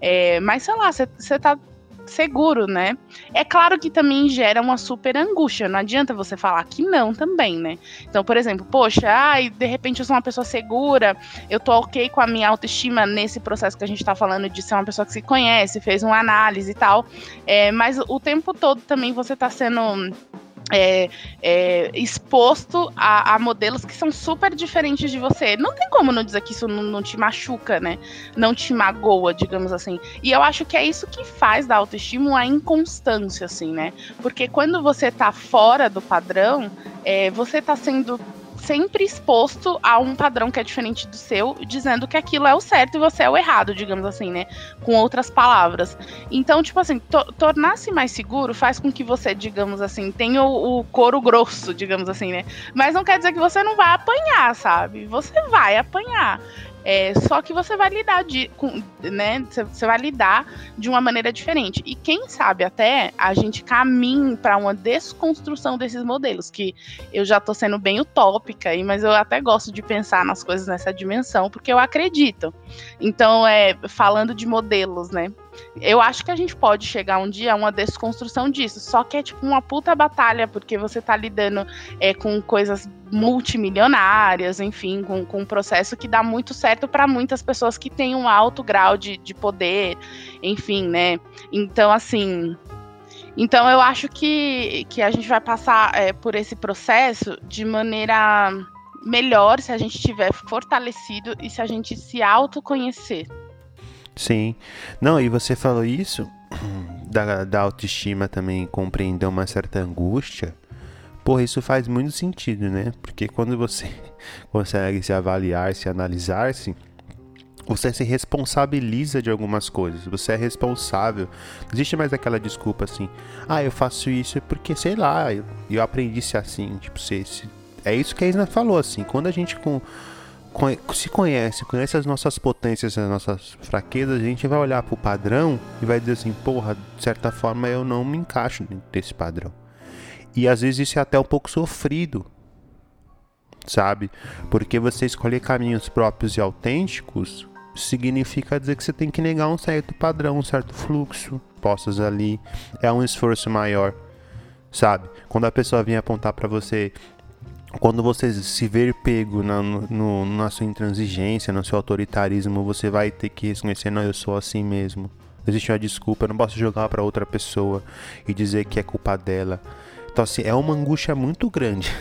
É, mas sei lá, você tá seguro, né? É claro que também gera uma super angústia. Não adianta você falar que não também, né? Então, por exemplo, poxa, ai, de repente eu sou uma pessoa segura, eu tô ok com a minha autoestima nesse processo que a gente tá falando de ser uma pessoa que se conhece, fez uma análise e tal. É, mas o tempo todo também você tá sendo é, é, exposto a, a, modelos que são super diferentes de você. Não tem como não dizer que isso não, não, te machuca, né? Não te magoa, digamos assim. E eu acho que é isso que faz da autoestima a inconstância, assim, né? Porque quando você tá fora do padrão, é, você tá sendo sempre exposto a um padrão que é diferente do seu, dizendo que aquilo é o certo e você é o errado, digamos assim, né? Com outras palavras. Então, tipo assim, to tornar-se mais seguro faz com que você, digamos assim, tenha o, o couro grosso, digamos assim, né? Mas não quer dizer que você não vai apanhar, sabe? Você vai apanhar. É, só que você vai lidar de, com, né? Você vai lidar de uma maneira diferente. E quem sabe até a gente caminhe para uma desconstrução desses modelos, que eu já estou sendo bem utópica aí, mas eu até gosto de pensar nas coisas nessa dimensão, porque eu acredito. Então, é falando de modelos, né? Eu acho que a gente pode chegar um dia a uma desconstrução disso. Só que é tipo uma puta batalha, porque você tá lidando é, com coisas multimilionárias, enfim, com, com um processo que dá muito certo para muitas pessoas que têm um alto grau de, de poder, enfim, né? Então, assim, então eu acho que, que a gente vai passar é, por esse processo de maneira melhor se a gente tiver fortalecido e se a gente se autoconhecer. Sim. Não, e você falou isso [CLEARS THROAT] da, da autoestima também compreender uma certa angústia. Porra, isso faz muito sentido, né? Porque quando você [LAUGHS] consegue se avaliar, se analisar-se, você se responsabiliza de algumas coisas. Você é responsável. Não existe mais aquela desculpa assim, ah, eu faço isso porque, sei lá, eu, eu aprendi ser assim. Tipo, se, se, é isso que a Isna falou, assim. Quando a gente com, se conhece, conhece as nossas potências, as nossas fraquezas, a gente vai olhar pro padrão e vai dizer assim, porra, de certa forma eu não me encaixo desse padrão. E às vezes isso é até um pouco sofrido, sabe? Porque você escolher caminhos próprios e autênticos significa dizer que você tem que negar um certo padrão, um certo fluxo postos ali. É um esforço maior, sabe? Quando a pessoa vem apontar para você, quando você se ver pego na, no, na sua intransigência, no seu autoritarismo, você vai ter que reconhecer: não, eu sou assim mesmo. Existe uma desculpa, eu não posso jogar para outra pessoa e dizer que é culpa dela. Então, assim, é uma angústia muito grande. [LAUGHS]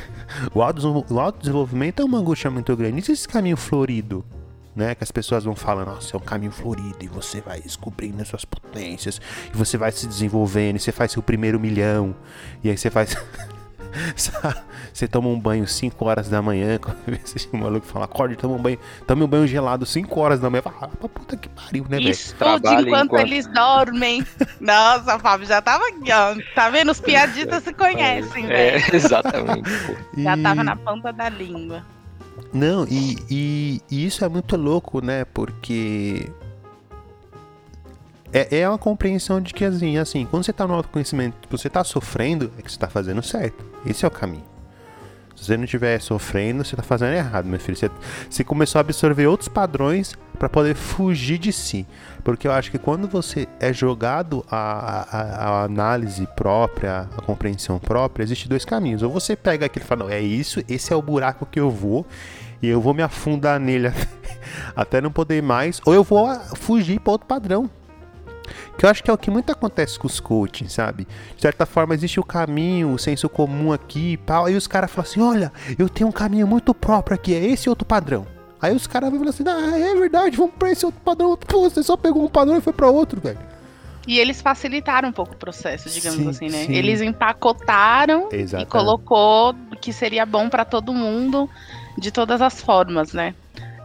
O autodesenvolvimento é uma angústia muito grande. Existe esse caminho florido né? Que as pessoas vão falando, nossa, é um caminho florido e você vai descobrindo as suas potências e você vai se desenvolvendo e você faz seu primeiro milhão e aí você faz. [LAUGHS] [LAUGHS] você toma um banho 5 horas da manhã, [LAUGHS] quando esse maluco fala, acorde, toma um banho, tome um banho gelado 5 horas da manhã, fala, ah, puta que pariu, né, velho? Estude enquanto, enquanto, eles dormem. [LAUGHS] Nossa, Fábio, já tava aqui, ó. Tá vendo? Os piadistas se conhecem, é, velho. É, exatamente. já tava na ponta da língua. Não, e, e, e, isso é muito louco, né? Porque é, é uma compreensão de que, assim, assim, quando você tá no autoconhecimento, você tá sofrendo, é que você tá fazendo certo. Esse é o caminho. Se você não estiver sofrendo, você tá fazendo errado, meu filho. Você, você começou a absorver outros padrões para poder fugir de si. Porque eu acho que quando você é jogado a, análise própria, a compreensão própria, existe dois caminhos. Ou você pega aquilo e fala, não, é isso, esse é o buraco que eu vou, e eu vou me afundar nele [LAUGHS] até não poder mais, ou eu vou fugir para outro padrão. Que eu acho que é o que muito acontece com os coaching, sabe? De certa forma, existe o caminho, o senso comum aqui e tal. Aí os caras falam assim: olha, eu tenho um caminho muito próprio aqui, é esse outro padrão. Aí os caras vão falar assim: ah, é verdade, vamos pra esse outro padrão. Pô, você só pegou um padrão e foi pra outro, velho. E eles facilitaram um pouco o processo, digamos sim, assim, né? Sim. Eles empacotaram Exatamente. e colocou que seria bom para todo mundo de todas as formas, né?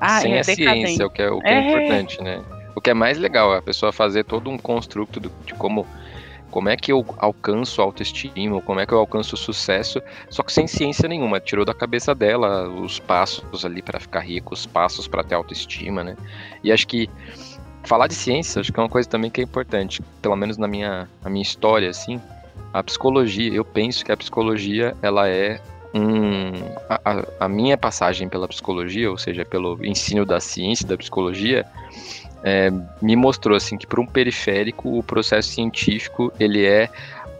Ah, Sem é a ciência, o que é, o que é, é importante, né? O que é mais legal, é a pessoa fazer todo um construto de como como é que eu alcanço autoestima, como é que eu alcanço sucesso, só que sem ciência nenhuma, tirou da cabeça dela os passos ali para ficar rico, os passos para ter autoestima, né? E acho que falar de ciência, acho que é uma coisa também que é importante, pelo menos na minha, na minha história assim, a psicologia, eu penso que a psicologia ela é um, a, a, minha passagem pela psicologia, ou seja, pelo ensino da ciência da psicologia, é, me mostrou assim que para um periférico o processo científico ele é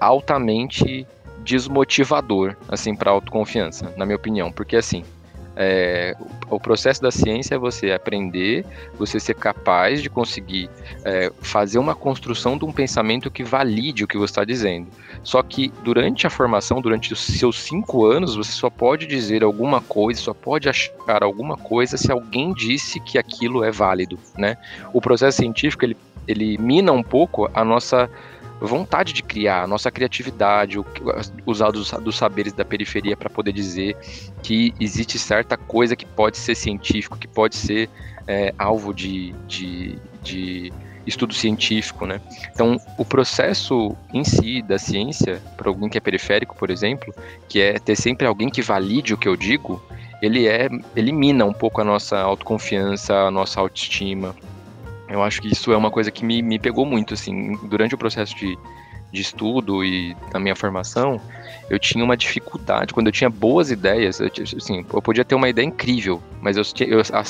altamente desmotivador assim para autoconfiança, na minha opinião, porque assim é, o processo da ciência é você aprender, você ser capaz de conseguir é, fazer uma construção de um pensamento que valide o que você está dizendo. Só que durante a formação, durante os seus cinco anos, você só pode dizer alguma coisa, só pode achar alguma coisa se alguém disse que aquilo é válido, né? O processo científico ele, ele mina um pouco a nossa vontade de criar, a nossa criatividade, usar dos, dos saberes da periferia para poder dizer que existe certa coisa que pode ser científico, que pode ser é, alvo de, de, de estudo científico, né? Então, o processo em si da ciência, para alguém que é periférico, por exemplo, que é ter sempre alguém que valide o que eu digo, ele é elimina um pouco a nossa autoconfiança, a nossa autoestima, eu acho que isso é uma coisa que me, me pegou muito, assim, durante o processo de, de estudo e da minha formação, eu tinha uma dificuldade. Quando eu tinha boas ideias, eu, assim, eu podia ter uma ideia incrível, mas eu, eu a,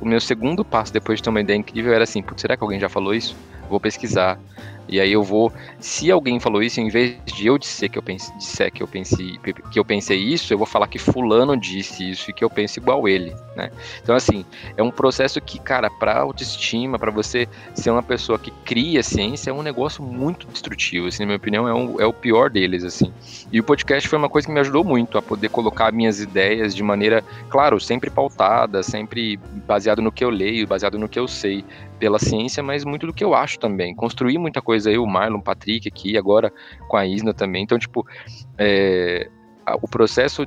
o meu segundo passo depois de ter uma ideia incrível era assim: será que alguém já falou isso? Vou pesquisar. E aí eu vou, se alguém falou isso, em vez de eu dizer que eu pense, disser que eu pensei que eu pensei isso, eu vou falar que fulano disse isso e que eu penso igual ele, né? Então assim, é um processo que, cara, para autoestima, para você ser uma pessoa que cria ciência, é um negócio muito destrutivo, assim, na minha opinião, é, um, é o pior deles, assim. E o podcast foi uma coisa que me ajudou muito a poder colocar minhas ideias de maneira, claro, sempre pautada, sempre baseado no que eu leio, baseado no que eu sei, pela ciência, mas muito do que eu acho também. Construí muita coisa eu, o Marlon, Patrick aqui, agora com a Isna também. Então, tipo, é, o processo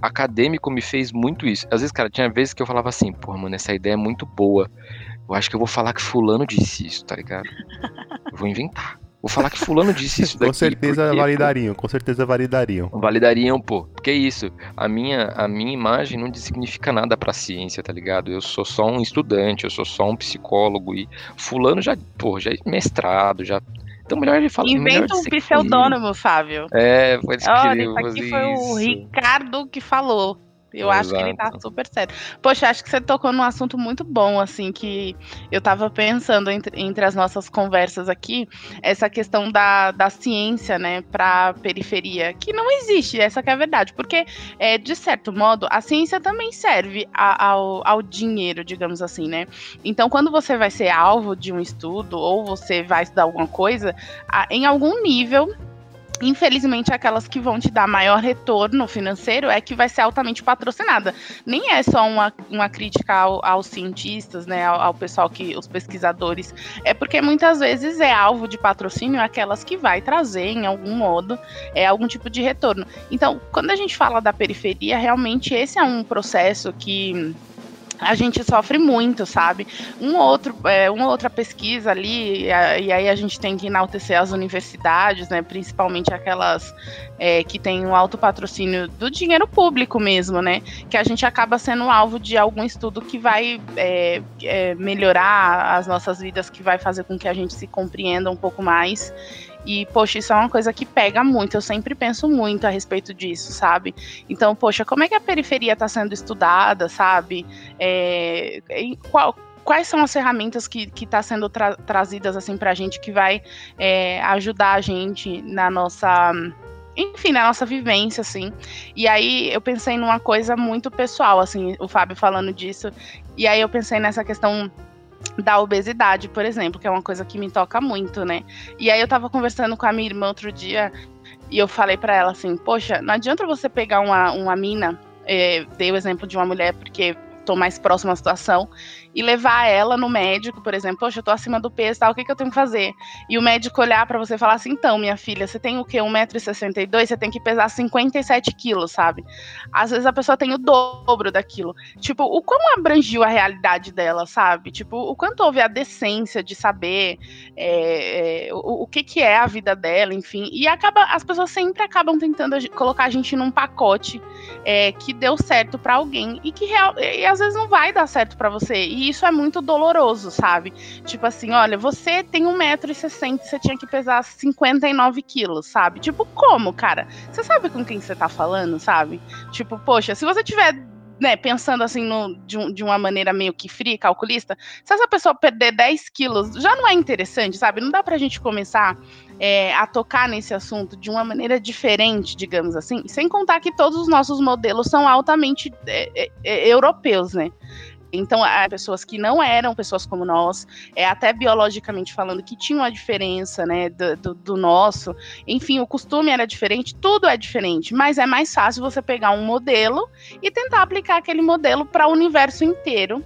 acadêmico me fez muito isso. Às vezes, cara, tinha vezes que eu falava assim, pô, mano, essa ideia é muito boa. Eu acho que eu vou falar que fulano disse isso, tá ligado? Eu vou inventar. Vou falar que fulano disse isso [LAUGHS] daqui. com certeza porque, validariam, pô, com certeza validariam. Validariam, pô. Porque é isso. A minha, a minha imagem não significa nada pra ciência, tá ligado? Eu sou só um estudante, eu sou só um psicólogo e fulano já, pô, já é mestrado, já então melhor ele falar. Inventa um pseudônimo, Fábio. É, foi Olha, isso aqui foi o Ricardo que falou. Eu Exato. acho que ele tá super certo. Poxa, acho que você tocou num assunto muito bom, assim, que eu tava pensando entre, entre as nossas conversas aqui, essa questão da, da ciência, né, pra periferia, que não existe, essa que é a verdade, porque, é, de certo modo, a ciência também serve a, ao, ao dinheiro, digamos assim, né? Então, quando você vai ser alvo de um estudo, ou você vai estudar alguma coisa, a, em algum nível Infelizmente, aquelas que vão te dar maior retorno financeiro é que vai ser altamente patrocinada. Nem é só uma, uma crítica ao, aos cientistas, né, ao, ao, pessoal que, os pesquisadores, é porque muitas vezes é alvo de patrocínio aquelas que vai trazer, em algum modo, é algum tipo de retorno. Então, quando a gente fala da periferia, realmente esse é um processo que a gente sofre muito, sabe? Um outro, é, uma outra pesquisa ali, e, aí a gente tem que enaltecer as universidades, né? Principalmente aquelas é, que têm um alto patrocínio do dinheiro público mesmo, né? Que a gente acaba sendo alvo de algum estudo que vai é, é melhorar as nossas vidas, que vai fazer com que a gente se compreenda um pouco mais. E, poxa, isso é uma coisa que pega muito. Eu sempre penso muito a respeito disso, sabe? Então, poxa, como é que a periferia está sendo estudada, sabe? É, qual, quais são as ferramentas que estão tá sendo tra trazidas assim para a gente que vai é, ajudar a gente na nossa enfim, na nossa vivência, assim. E aí eu pensei numa coisa muito pessoal, assim, o Fábio falando disso. E aí eu pensei nessa questão da obesidade, por exemplo, que é uma coisa que me toca muito, né? E aí eu tava conversando com a minha irmã outro dia e eu falei para ela assim: Poxa, não adianta você pegar uma, uma mina, é, dei o exemplo de uma mulher porque tô mais próxima à situação, e levar ela no médico, por exemplo, poxa, eu tô acima do peso, tal, o que, que eu tenho que fazer? E o médico olhar para você e falar assim, então, minha filha, você tem o quê? 1,62m, você tem que pesar 57 quilos, sabe? Às vezes a pessoa tem o dobro daquilo. Tipo, o quão abrangiu a realidade dela, sabe? Tipo, o quanto houve a decência de saber é, é, o, o que, que é a vida dela, enfim. E acaba, as pessoas sempre acabam tentando colocar a gente num pacote é, que deu certo para alguém e que real, e às vezes não vai dar certo para você. E isso é muito doloroso, sabe? Tipo assim, olha, você tem 1,60m, você tinha que pesar 59 quilos, sabe? Tipo, como, cara? Você sabe com quem você tá falando, sabe? Tipo, poxa, se você tiver né, pensando assim no, de, um, de, uma maneira meio que fria, calculista, se essa pessoa perder 10 quilos, já não é interessante, sabe? Não dá pra gente começar é, a tocar nesse assunto de uma maneira diferente, digamos assim, sem contar que todos os nossos modelos são altamente é, é, é europeus, né? Então, há pessoas que não eram pessoas como nós, é, até biologicamente falando, que tinham a diferença né, do, do, do nosso. Enfim, o costume era diferente, tudo é diferente, mas é mais fácil você pegar um modelo e tentar aplicar aquele modelo para o universo inteiro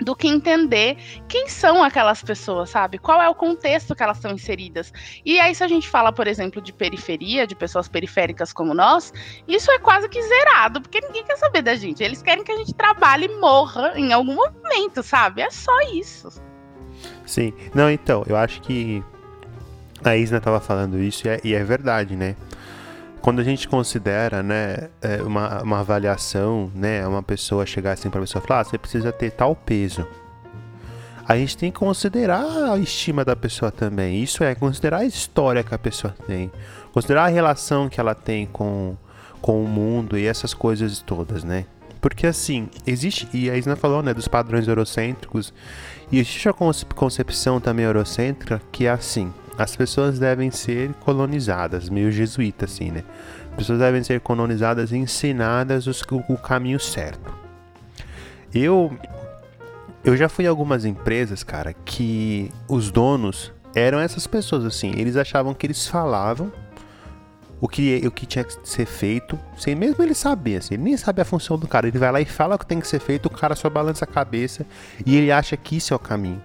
do que entender quem são aquelas pessoas, sabe? Qual é o contexto que elas estão inseridas. E aí, se a gente fala, por exemplo, de periferia, de pessoas periféricas como nós, isso é quase que zerado, porque ninguém quer saber da gente. Eles querem que a gente trabalhe e morra em algum momento, sabe? É só isso. Sim. Não, então, eu acho que a Isna estava falando isso e é, e é verdade, né? Quando a gente considera, né, é, uma, uma avaliação, né, uma pessoa chegar assim para a pessoa falar, ah, você precisa ter tal peso. a gente tem que considerar a estima da pessoa também. Isso é, considerar a história que a pessoa tem, considerar a relação que ela tem com, com o mundo e essas coisas todas, né? Porque assim, existe, e a Isna falou, né, dos padrões eurocêntricos, e existe a concepção também eurocêntrica que é assim: as pessoas devem ser colonizadas, meio jesuíta, assim, né? As pessoas devem ser colonizadas e ensinadas os, o, o caminho certo. Eu eu já fui em algumas empresas, cara, que os donos eram essas pessoas assim. Eles achavam que eles falavam o que, o que tinha que ser feito, sem mesmo ele saber, assim, ele nem sabe a função do cara. Ele vai lá e fala o que tem que ser feito, o cara só balança a cabeça e ele acha que isso é o caminho.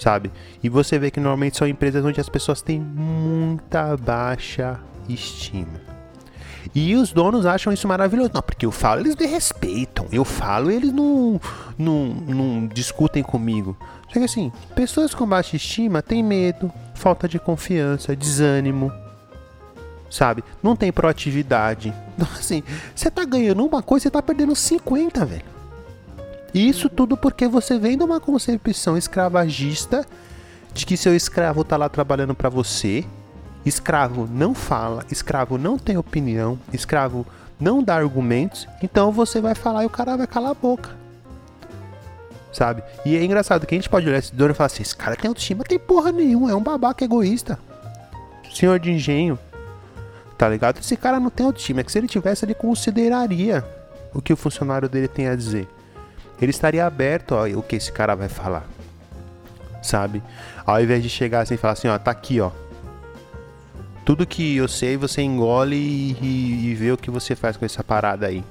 Sabe? E você vê que normalmente são empresas onde as pessoas têm muita baixa estima. E os donos acham isso maravilhoso. Não, porque eu falo, eles me respeitam. Eu falo, eles não, não, não discutem comigo. Só que assim, pessoas com baixa estima têm medo, falta de confiança, desânimo. Sabe? Não tem proatividade. Então, assim, você tá ganhando uma coisa, você tá perdendo 50, velho. Isso tudo porque você vem de uma concepção escravagista de que seu escravo tá lá trabalhando para você Escravo não fala, escravo não tem opinião, escravo não dá argumentos, então você vai falar e o cara vai calar a boca. Sabe? E é engraçado que a gente pode olhar esse dono e falar assim: esse cara tem autoestima, tem porra nenhuma, é um babaca egoísta. Senhor de engenho. Tá ligado? Esse cara não tem autoestima, é que se ele tivesse, ele consideraria o que o funcionário dele tem a dizer. Ele estaria aberto ao que esse cara vai falar. Sabe? Ao invés de chegar assim e falar assim: ó, tá aqui, ó tudo que eu sei você engole e, e, e vê o que você faz com essa parada aí.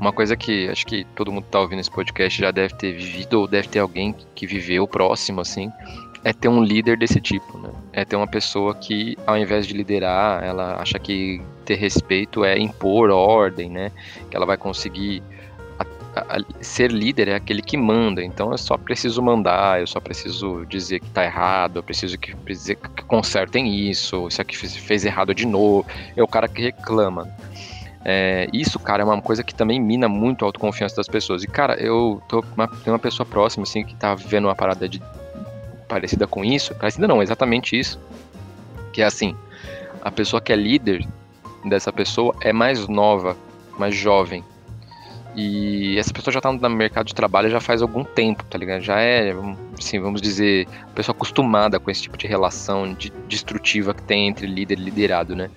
Uma coisa que acho que todo mundo que tá ouvindo esse podcast já deve ter vivido, ou deve ter alguém que viveu próximo, assim, é ter um líder desse tipo, né? É ter uma pessoa que, ao invés de liderar, ela acha que ter respeito é impor ordem, né? Que ela vai conseguir ser líder é aquele que manda, então eu só preciso mandar, eu só preciso dizer que tá errado, eu preciso que, dizer que consertem isso, isso aqui fez, fez errado de novo, é o cara que reclama. É, isso, cara, é uma coisa que também mina muito a autoconfiança das pessoas. E, cara, eu tô uma, tem uma pessoa próxima, assim, que tá vivendo uma parada de, parecida com isso, parecida não, exatamente isso, que é assim, a pessoa que é líder dessa pessoa é mais nova, mais jovem, e essa pessoa já tá no mercado de trabalho já faz algum tempo, tá ligado? Já é, assim, vamos dizer, pessoa acostumada com esse tipo de relação de, destrutiva que tem entre líder e liderado, né?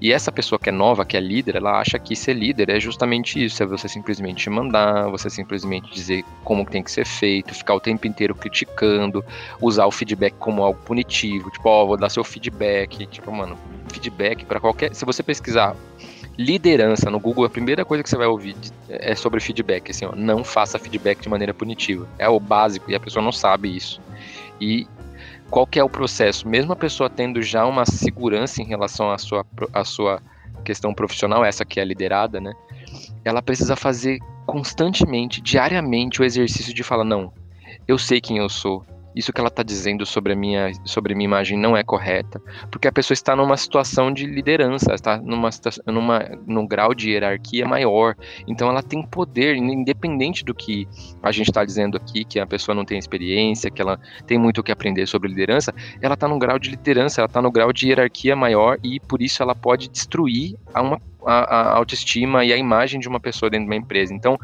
E essa pessoa que é nova, que é líder, ela acha que ser líder é justamente isso, é você simplesmente mandar, você simplesmente dizer como tem que ser feito, ficar o tempo inteiro criticando, usar o feedback como algo punitivo, tipo, ó, oh, vou dar seu feedback, tipo, mano, feedback para qualquer, se você pesquisar liderança no Google, a primeira coisa que você vai ouvir é sobre feedback, assim, ó, não faça feedback de maneira punitiva. É o básico e a pessoa não sabe isso. E qual que é o processo? Mesmo a pessoa tendo já uma segurança em relação à sua, à sua questão profissional, essa que é liderada, né? Ela precisa fazer constantemente, diariamente, o exercício de falar, não, eu sei quem eu sou, isso que ela está dizendo sobre a minha sobre a minha imagem não é correta, porque a pessoa está numa situação de liderança, está numa, numa num grau de hierarquia maior, então ela tem poder, independente do que a gente está dizendo aqui, que a pessoa não tem experiência, que ela tem muito o que aprender sobre liderança, ela está num grau de liderança, ela está no grau de hierarquia maior e por isso ela pode destruir uma a, a, autoestima e a imagem de uma pessoa dentro de uma empresa. Então,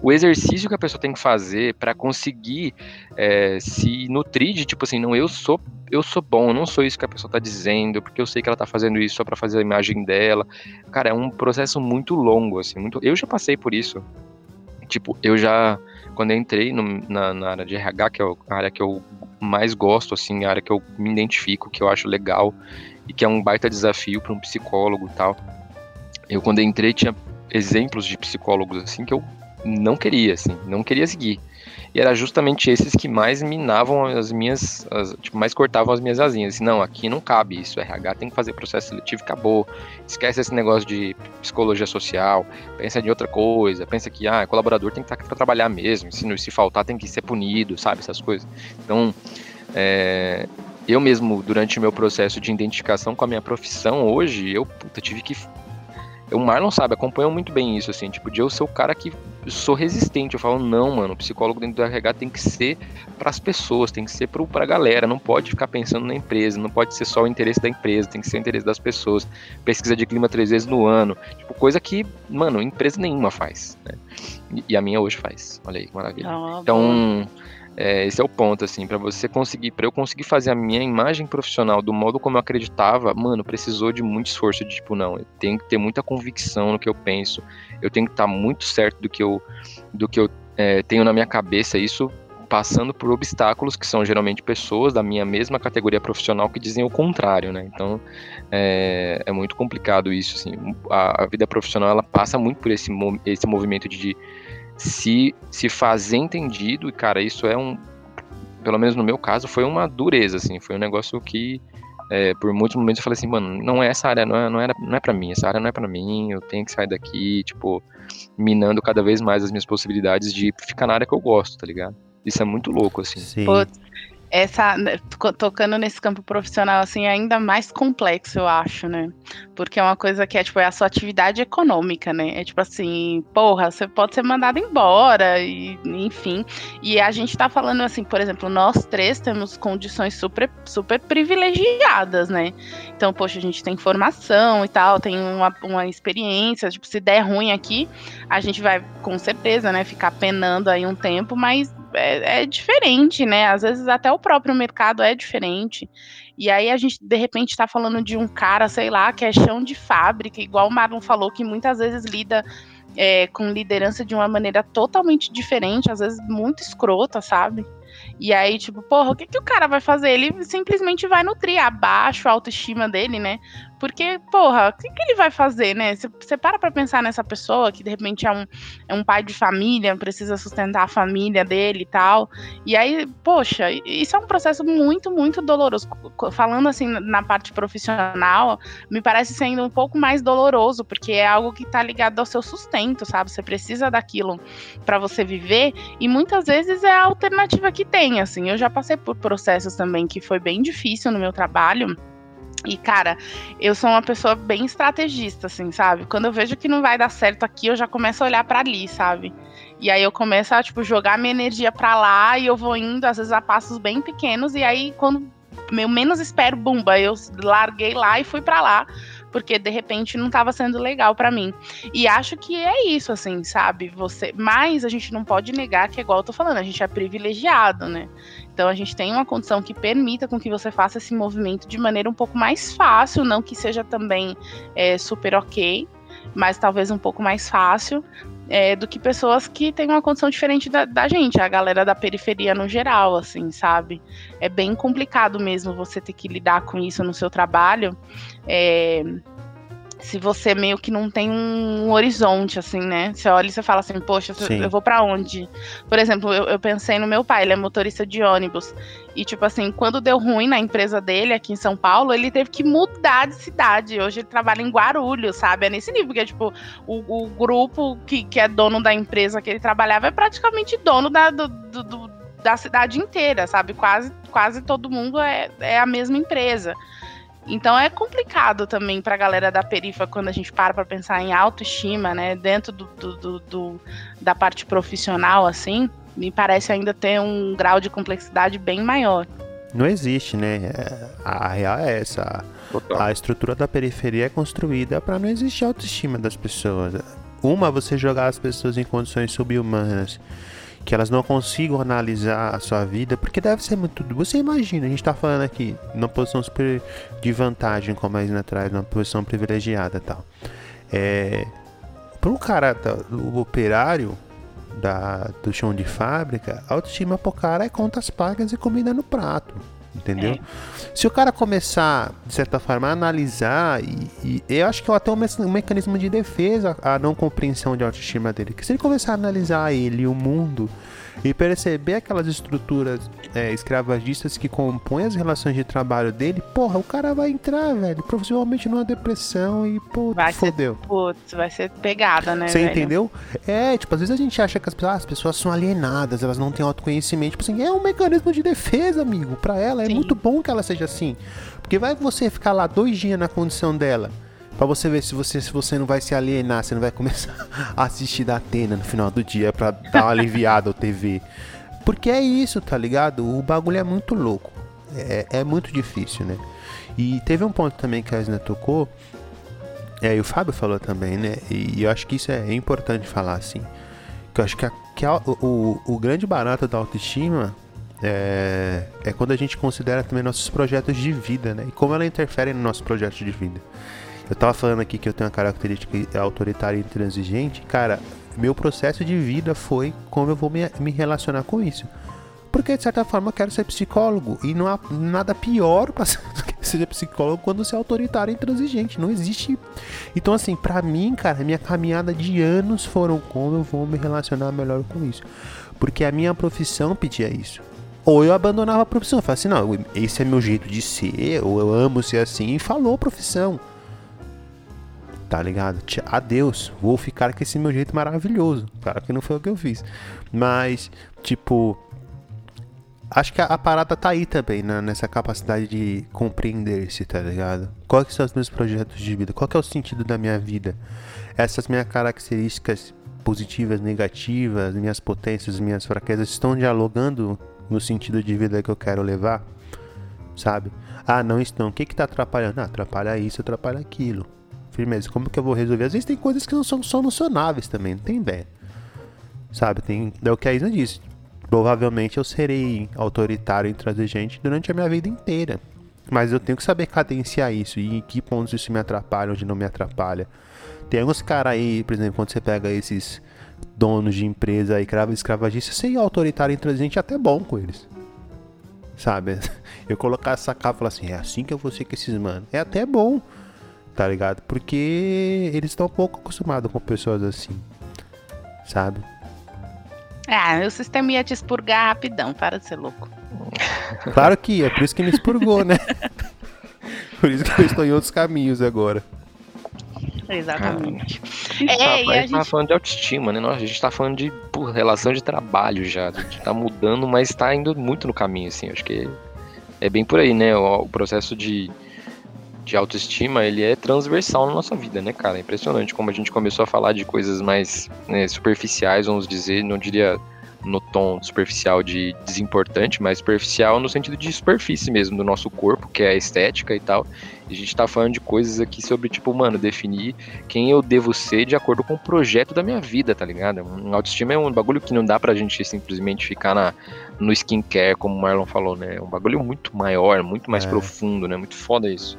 o exercício que a pessoa tem que fazer para conseguir é, se nutrir de tipo assim, não, eu sou eu sou bom, não sou isso que a pessoa está dizendo, porque eu sei que ela está fazendo isso só para fazer a imagem dela. Cara, é um processo muito longo, assim, muito. Eu já passei por isso. Tipo, eu já quando eu entrei no, na, na, área de RH, que é a área que eu mais gosto, assim, a área que eu me identifico, que eu acho legal e que é um baita desafio para um psicólogo e tal eu quando entrei tinha exemplos de psicólogos assim que eu não queria, assim, não queria seguir. E era justamente esses que mais minavam as minhas, as, tipo, mais cortavam as minhas asinhas. Assim, não, aqui não cabe isso, RH tem que fazer processo seletivo, acabou. Esquece esse negócio de psicologia social, pensa em outra coisa, pensa que, ah, colaborador tem que estar para trabalhar mesmo, se, se faltar tem que ser punido, sabe, essas coisas. Então, é, eu mesmo, durante o meu processo de identificação com a minha profissão hoje, eu puta, tive que o Marlon sabe, acompanhou muito bem isso, assim, tipo, de eu ser o cara que sou resistente. Eu falo, não, mano, o psicólogo dentro do RH tem que ser para as pessoas, tem que ser para a galera, não pode ficar pensando na empresa, não pode ser só o interesse da empresa, tem que ser o interesse das pessoas. Pesquisa de clima três vezes no ano, tipo, coisa que, mano, empresa nenhuma faz, né? E a minha hoje faz. Olha aí, que maravilha. Ah, então, é, esse é o ponto, assim, para você conseguir, para eu conseguir fazer a minha imagem profissional do modo como eu acreditava, mano, precisou de muito esforço de tipo, não, eu tenho que ter muita convicção no que eu penso, eu tenho que estar muito certo do que eu, do que eu é, tenho na minha cabeça, isso passando por obstáculos que são geralmente pessoas da minha mesma categoria profissional que dizem o contrário, né? Então é, é muito complicado isso, assim. A, a, vida profissional ela passa muito por esse, esse movimento de se, se fazer entendido, e cara, isso é um. Pelo menos no meu caso, foi uma dureza, assim, foi um negócio que. É, por muitos momentos eu falei assim, mano, não é essa área, não é, não, era, não é pra mim, essa área não é pra mim, eu tenho que sair daqui, tipo, minando cada vez mais as minhas possibilidades de ficar na área que eu gosto, tá ligado? Isso é muito louco, assim. Sim. Putz, essa né, tocando nesse campo profissional assim é ainda mais complexo eu acho né? Porque é uma coisa que é tipo é a sua atividade econômica né? É tipo assim porra você pode ser mandado embora e enfim. E a gente tá falando assim por exemplo nós três temos condições super super privilegiadas né? Então poxa a gente tem formação e tal tem uma, uma experiência tipo se der ruim aqui a gente vai com certeza né ficar penando aí um tempo mas é, é, diferente, né? Às vezes até o próprio mercado é diferente. E aí a gente, de repente, está falando de um cara, sei lá, que é chão de fábrica, igual o Marlon falou, que muitas vezes lida é, com liderança de uma maneira totalmente diferente, às vezes muito escrota, sabe? E aí, tipo, porra, o que, que o cara vai fazer? Ele simplesmente vai nutrir abaixo a autoestima dele, né? Porque, porra, o que, que ele vai fazer, né? Você para pra pensar nessa pessoa que de repente é um, é um pai de família, precisa sustentar a família dele e tal. E aí, poxa, isso é um processo muito, muito doloroso. Falando assim na parte profissional, me parece sendo um pouco mais doloroso, porque é algo que tá ligado ao seu sustento, sabe? Você precisa daquilo para você viver, e muitas vezes é a alternativa que tem, assim. Eu já passei por processos também que foi bem difícil no meu trabalho e, cara, eu sou uma pessoa bem estrategista, assim, sabe? Quando eu vejo que não vai dar certo aqui, eu já começo a olhar para ali, sabe? E aí eu começo a, tipo, jogar minha energia para lá e eu vou indo, às vezes, a passos bem pequenos. E aí, quando eu menos espero, bumba, eu larguei lá e fui para lá porque de repente não estava sendo legal para mim. E acho que é isso, assim, sabe? Você, mas a gente não pode negar que, igual eu tô falando, a gente é privilegiado, né? Então a gente tem uma condição que permita com que você faça esse movimento de maneira um pouco mais fácil, não que seja também é, super ok, mas talvez um pouco mais fácil é, do que pessoas que têm uma condição diferente da, da, gente, a galera da periferia no geral, assim, sabe? É bem complicado mesmo você ter que lidar com isso no seu trabalho. É, se você meio que não tem um horizonte, assim, né? Você olha e você fala assim, poxa, Sim. eu vou para onde? Por exemplo, eu, eu, pensei no meu pai, ele é motorista de ônibus. E, tipo assim, quando deu ruim na empresa dele aqui em São Paulo, ele teve que mudar de cidade. Hoje ele trabalha em Guarulhos, sabe? É nesse nível, porque, tipo, o, o grupo que, que é dono da empresa que ele trabalhava é praticamente dono da, do, do, do, da cidade inteira, sabe? Quase, quase todo mundo é, é a mesma empresa. Então é complicado também para a galera da perifa quando a gente para para pensar em autoestima, né? Dentro do, do, do, do, da parte profissional, assim, me parece ainda ter um grau de complexidade bem maior. Não existe, né? É, a real é essa. A estrutura da periferia é construída para não existir autoestima das pessoas. Uma, você jogar as pessoas em condições subhumanas que elas não consigam analisar a sua vida, porque deve ser muito. Você imagina, a gente está falando aqui numa posição super de vantagem, como a Isna traz, numa posição privilegiada tal. É, para cara, o operário da, do chão de fábrica, a autoestima pro cara é contas pagas e comida no prato entendeu? É. Se o cara começar, de certa forma, a analisar, e, e eu acho que é até um, um, mecanismo de defesa a não compreensão de autoestima dele, que se ele começar a analisar ele e o mundo e perceber aquelas estruturas é, escravagistas que compõem as relações de trabalho dele, porra, o cara vai entrar, velho, provavelmente numa depressão e, pô, vai fodeu. Ser, putz, vai ser pegada, né, Você velho? entendeu? É, tipo, às vezes a gente acha que as pessoas, ah, as pessoas são alienadas, elas não têm autoconhecimento, tipo assim, é um mecanismo de defesa, amigo, para ela, é Sim. muito bom que ela seja assim, porque vai você ficar lá dois dias na condição dela, Pra você ver se você, se você não vai se alienar, você não vai começar [LAUGHS] a assistir da Atena no final do dia pra dar uma aliviada ao TV. Porque é isso, tá ligado? O bagulho é muito louco. É, é muito difícil, né? E teve um ponto também que a Asna tocou, é, e o Fábio falou também, né? E, e eu acho que isso é importante falar assim. Que eu acho que, a, que a, o, o grande barato da autoestima é, é quando a gente considera também nossos projetos de vida, né? E como ela interfere no nosso projeto de vida. Eu tava falando aqui que eu tenho uma característica autoritária e intransigente. Cara, meu processo de vida foi como eu vou me, me relacionar com isso. Porque de certa forma eu quero ser psicólogo. E não há nada pior para [LAUGHS] ser psicólogo quando você é autoritário e intransigente. Não existe. Então, assim, para mim, cara, minha caminhada de anos foram como eu vou me relacionar melhor com isso. Porque a minha profissão pedia isso. Ou eu abandonava a profissão. Eu falava assim, não, esse é meu jeito de ser, ou eu amo ser assim, e falou profissão tá ligado? Adeus, vou ficar com esse meu jeito maravilhoso. Claro que não foi o que eu fiz. Mas, tipo, acho que a, a parada tá aí também, né? nessa capacidade de compreender-se, tá ligado? Quais são os meus projetos de vida? Qual é o sentido da minha vida? Essas minhas características positivas, negativas, minhas potências, minhas fraquezas estão dialogando no sentido de vida que eu quero levar? Sabe? Ah, não estão. O que que tá atrapalhando? Ah, atrapalha isso, atrapalha aquilo firmeza. Como que eu vou resolver? Às vezes tem coisas que não são solucionáveis também, não tem ideia. Sabe, tem. É o que a Isa disse. Provavelmente eu serei autoritário e intransigente durante a minha vida inteira. Mas eu tenho que saber cadenciar isso e em que pontos isso me atrapalha, onde não me atrapalha. Tem alguns caras aí, por exemplo, quando você pega esses donos de empresa e crava escravagista, ser autoritário e intransigente é até bom com eles. Sabe? [LAUGHS] Eu colocar essa capa e falar assim, é assim que eu vou ser com esses mano. É até bom tá ligado? Porque eles estão pouco acostumados com pessoas assim, sabe? Ah, meu sistema ia te expurgar rapidão, para de ser louco. [LAUGHS] Claro que ia, por isso que me expurgou, né? [LAUGHS] por isso que eu estou em outros caminhos agora. Exatamente. Ah, é, tá, a, gente tá falando de autoestima, né? Nossa, a gente tá falando de por, relação de trabalho já. A gente tá mudando, mas tá indo muito no caminho, assim. Acho que é bem por aí, né? O, o processo de de autoestima, ele é transversal na nossa vida, né, cara? É impressionante como a gente começou a falar de coisas mais né, superficiais, vamos dizer, não diria no tom superficial de desimportante, mas superficial no sentido de superfície mesmo do nosso corpo, que é a estética e tal. E a gente tá falando de coisas aqui sobre, tipo, mano, definir quem eu devo ser de acordo com o projeto da minha vida, tá ligado? Um autoestima é um bagulho que não dá pra gente simplesmente ficar na, no skincare, como o Marlon falou, né? É um bagulho muito maior, muito mais é. profundo, né? Muito foda isso.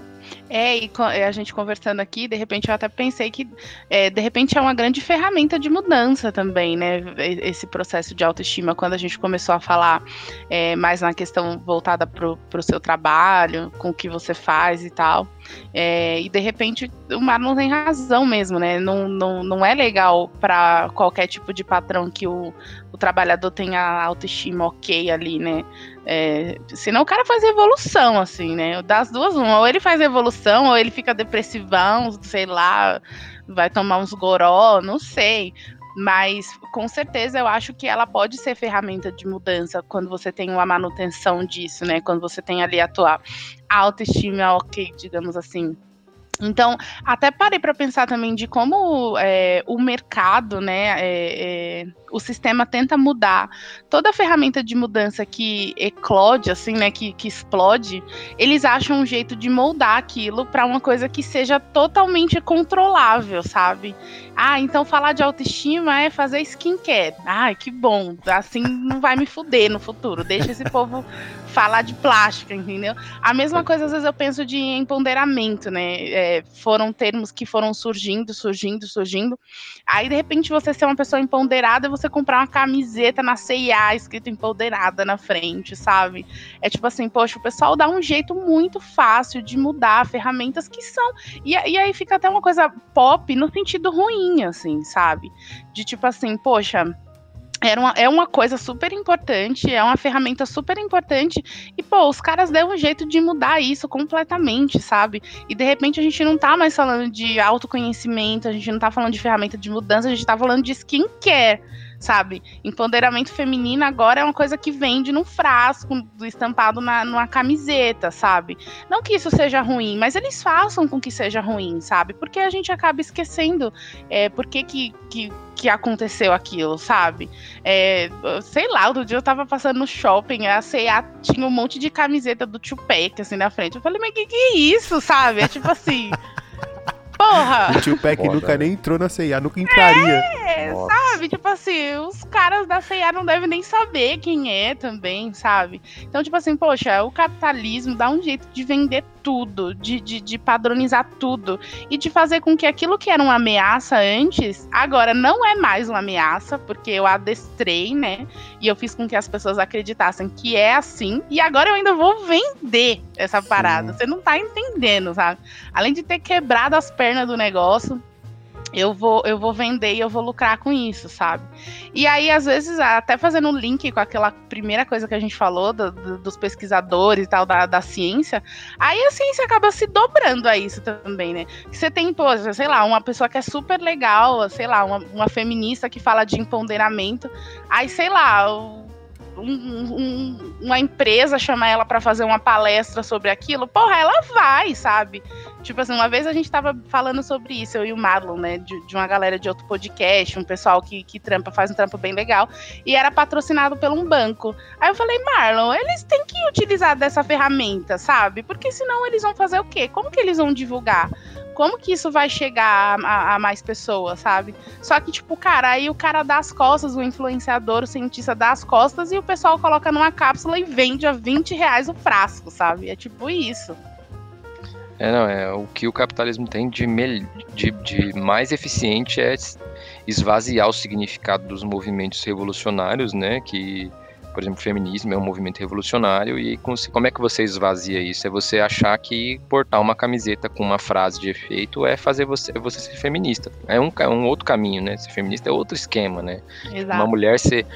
É, e a gente conversando aqui, de repente eu até pensei que é, de repente é uma grande ferramenta de mudança também, né? Esse processo de autoestima, quando a gente começou a falar é, mais na questão voltada para o seu trabalho, com o que você faz e tal. É, e de repente o Marlon tem razão mesmo, né? Não, não, não é legal para qualquer tipo de patrão que o, o trabalhador tenha autoestima ok ali, né? É, senão o cara faz evolução, assim, né? Das duas, uma. Ou ele faz evolução, ou ele fica depressivão, sei lá, vai tomar uns goró, não sei. Mas com certeza eu acho que ela pode ser ferramenta de mudança quando você tem uma manutenção disso, né? Quando você tem ali a tua autoestima ok, digamos assim. Então, até parei para pensar também de como é, o mercado, né, é, é, o sistema tenta mudar. Toda ferramenta de mudança que eclode, assim, né, que, que explode, eles acham um jeito de moldar aquilo para uma coisa que seja totalmente controlável, sabe? Ah, então falar de autoestima é fazer skincare. Ai, que bom. Assim não vai me fuder no futuro. Deixa esse povo [LAUGHS] falar de plástica, entendeu? A mesma coisa, às vezes, eu penso de empoderamento, né? É, foram termos que foram surgindo, surgindo, surgindo. Aí, de repente, você ser uma pessoa empoderada e você comprar uma camiseta na CIA escrito empoderada na frente, sabe? É tipo assim, poxa, o pessoal dá um jeito muito fácil de mudar ferramentas que são. E, e aí fica até uma coisa pop no sentido ruim, assim, sabe? De tipo assim, poxa era uma, é uma coisa super importante, é uma ferramenta super importante. E, pô, os caras deram um jeito de mudar isso completamente, sabe? E de repente a gente não tá mais falando de autoconhecimento, a gente não tá falando de ferramenta de mudança, a gente tá falando de skincare, sabe? Empoderamento feminino agora é uma coisa que vende num frasco, estampado na, numa camiseta, sabe? Não que isso seja ruim, mas eles façam com que seja ruim, sabe? Porque a gente acaba esquecendo é, por que, que, que, que aconteceu aquilo, sabe? É, sei lá, outro dia eu tava passando no shopping, a C&A tinha um monte de camiseta do Tupac, assim, na frente. Eu falei, mas que que é isso, sabe? É tipo assim... [LAUGHS] Porra! O tio Peck nunca nem entrou na CIA, nunca entraria. É, Nossa. sabe? Tipo assim, os caras da CIA não devem nem saber quem é também, sabe? Então, tipo assim, poxa, o capitalismo dá um jeito de vender tudo, de, de, de, padronizar tudo e de fazer com que aquilo que era uma ameaça antes, agora não é mais uma ameaça, porque eu adestrei, né? E eu fiz com que as pessoas acreditassem que é assim, e agora eu ainda vou vender essa parada. Sim. Você não tá entendendo, sabe? Além de ter quebrado as pernas do negócio, eu vou, eu vou vender e eu vou lucrar com isso, sabe? E aí, às vezes, até fazendo um link com aquela primeira coisa que a gente falou, do, do, dos pesquisadores e tal, da, da ciência, aí a ciência acaba se dobrando a isso também, né? Você tem, pô, sei lá, uma pessoa que é super legal, sei lá, uma, uma feminista que fala de empoderamento, aí, sei lá, um, um, uma empresa chama ela para fazer uma palestra sobre aquilo, porra, ela vai, sabe? Tipo assim, uma vez a gente tava falando sobre isso, eu e o Marlon, né? De, de, uma galera de outro podcast, um pessoal que, que trampa, faz um trampo bem legal, e era patrocinado por um banco. Aí eu falei, Marlon, eles têm que utilizar dessa ferramenta, sabe? Porque senão eles vão fazer o quê? Como que eles vão divulgar? Como que isso vai chegar a, a, mais pessoas, sabe? Só que, tipo, cara, aí o cara dá as costas, o influenciador, o cientista dá as costas e o pessoal coloca numa cápsula e vende a 20 reais o frasco, sabe? É tipo isso. É, não, é o que o capitalismo tem de, de, de mais eficiente é esvaziar o significado dos movimentos revolucionários, né? Que, por exemplo, o feminismo é um movimento revolucionário e como é que você esvazia isso? É você achar que portar uma camiseta com uma frase de efeito é fazer você, é você ser feminista. É um, é um outro caminho, né? Ser feminista é outro esquema, né? Exato. Uma mulher ser,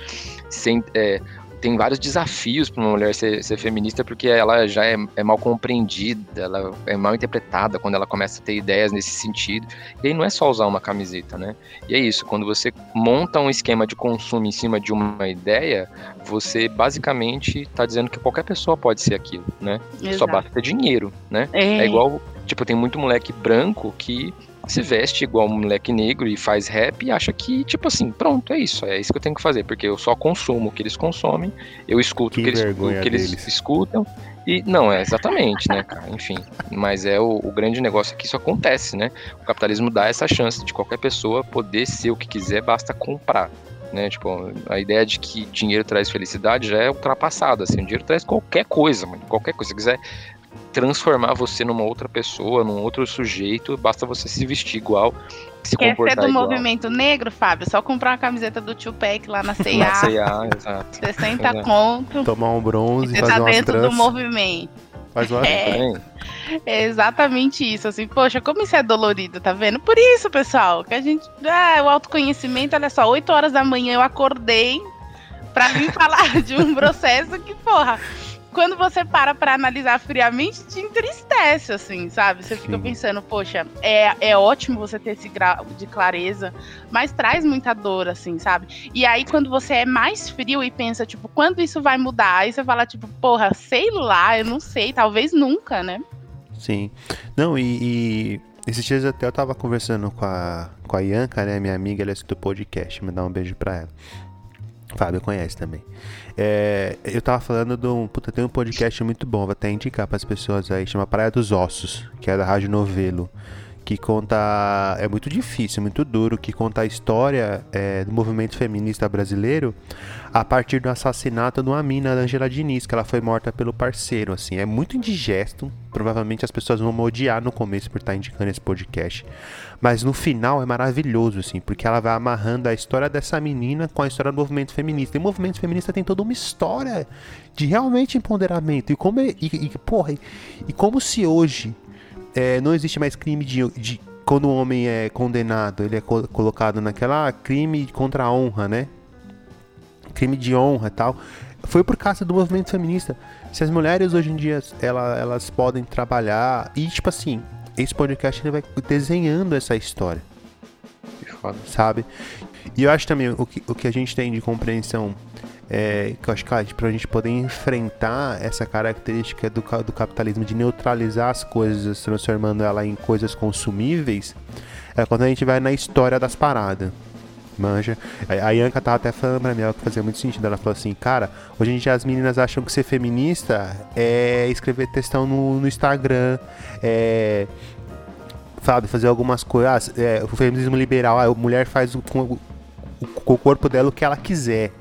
ser é, tem vários desafios para uma mulher ser, ser, feminista, porque ela já é, é, mal compreendida, ela é mal interpretada quando ela começa a ter ideias nesse sentido. E aí não é só usar uma camiseta, né? E é isso, quando você monta um esquema de consumo em cima de uma ideia, você basicamente está dizendo que qualquer pessoa pode ser aquilo, né? Exato. Só basta ter dinheiro, né? É. é igual, tipo, tem muito moleque branco que se veste igual um moleque negro e faz rap e acha que, tipo assim, pronto, é isso, é isso que eu tenho que fazer, porque eu só consumo o que eles consomem, eu escuto que o que eles, o que eles escutam. E não, é exatamente, né, cara? Enfim. Mas é o, o, grande negócio é que isso acontece, né? O capitalismo dá essa chance de qualquer pessoa poder ser o que quiser, basta comprar. Né? Tipo, a ideia de que dinheiro traz felicidade já é ultrapassada. Assim, o dinheiro traz qualquer coisa, mano. Qualquer coisa. Se quiser transformar você numa outra pessoa, num outro sujeito, basta você se vestir igual, se Quer comportar ser do igual. movimento negro, Fábio? Só comprar uma camiseta do Tupac lá na [LAUGHS] C&A. na C&A, exato. 60 exato. conto. Tomar um bronze, você fazer tá dentro do movimento. Faz uma... É, é, exatamente isso, assim, poxa, como isso é dolorido, tá vendo? Por isso, pessoal, que a gente, ah, o autoconhecimento, olha só, 8 horas da manhã eu acordei pra vir falar [LAUGHS] de um processo que, porra, quando você para pra analisar friamente, te entristece, assim, sabe? Você fica Sim. pensando, poxa, é, é ótimo você ter esse grau de clareza, mas traz muita dor, assim, sabe? E aí, quando você é mais frio e pensa, tipo, quando isso vai mudar? Aí você fala, tipo, porra, sei lá, eu não sei, talvez nunca, né? Sim. Não, e, e esses dias até eu tava conversando com a, com a Ianca, né, minha amiga, ela escuta o podcast, me dá um beijo pra ela. Fábio conhece também. É, eu tava falando de um. Puta, tem um podcast muito bom, vou até indicar para as pessoas aí, chama Praia dos Ossos, que é da Rádio Novelo. Que conta. É muito difícil, muito duro, que conta a história é, do movimento feminista brasileiro a partir do assassinato de uma mina da Angela Diniz, que ela foi morta pelo parceiro, assim. É muito indigesto. Provavelmente as pessoas vão me odiar no começo por estar indicando esse podcast. Mas no final é maravilhoso, assim, porque ela vai amarrando a história dessa menina com a história do movimento feminista. E o movimento feminista tem toda uma história de realmente empoderamento. E como, é, e, e, porra, e como se hoje é, não existe mais crime de, de quando o homem é condenado, ele é co colocado naquela crime contra a honra, né? Crime de honra e tal, foi por causa do movimento feminista. Se as mulheres hoje em dia ela, elas podem trabalhar e tipo assim, esse podcast ele vai desenhando essa história. Sabe? E eu acho também o que, o que a gente tem de compreensão é, que eu acho que para a gente poder enfrentar essa característica do, do capitalismo de neutralizar as coisas, transformando ela em coisas consumíveis, é quando a gente vai na história das paradas. Manja. A Yanka tava até falando pra mim, que fazia muito sentido. Ela falou assim, cara, hoje em dia as meninas acham que ser feminista é escrever textão no, no Instagram, é. Sabe, fazer algumas coisas. Ah, é, o feminismo liberal, a mulher faz com o, o, o corpo dela o que ela quiser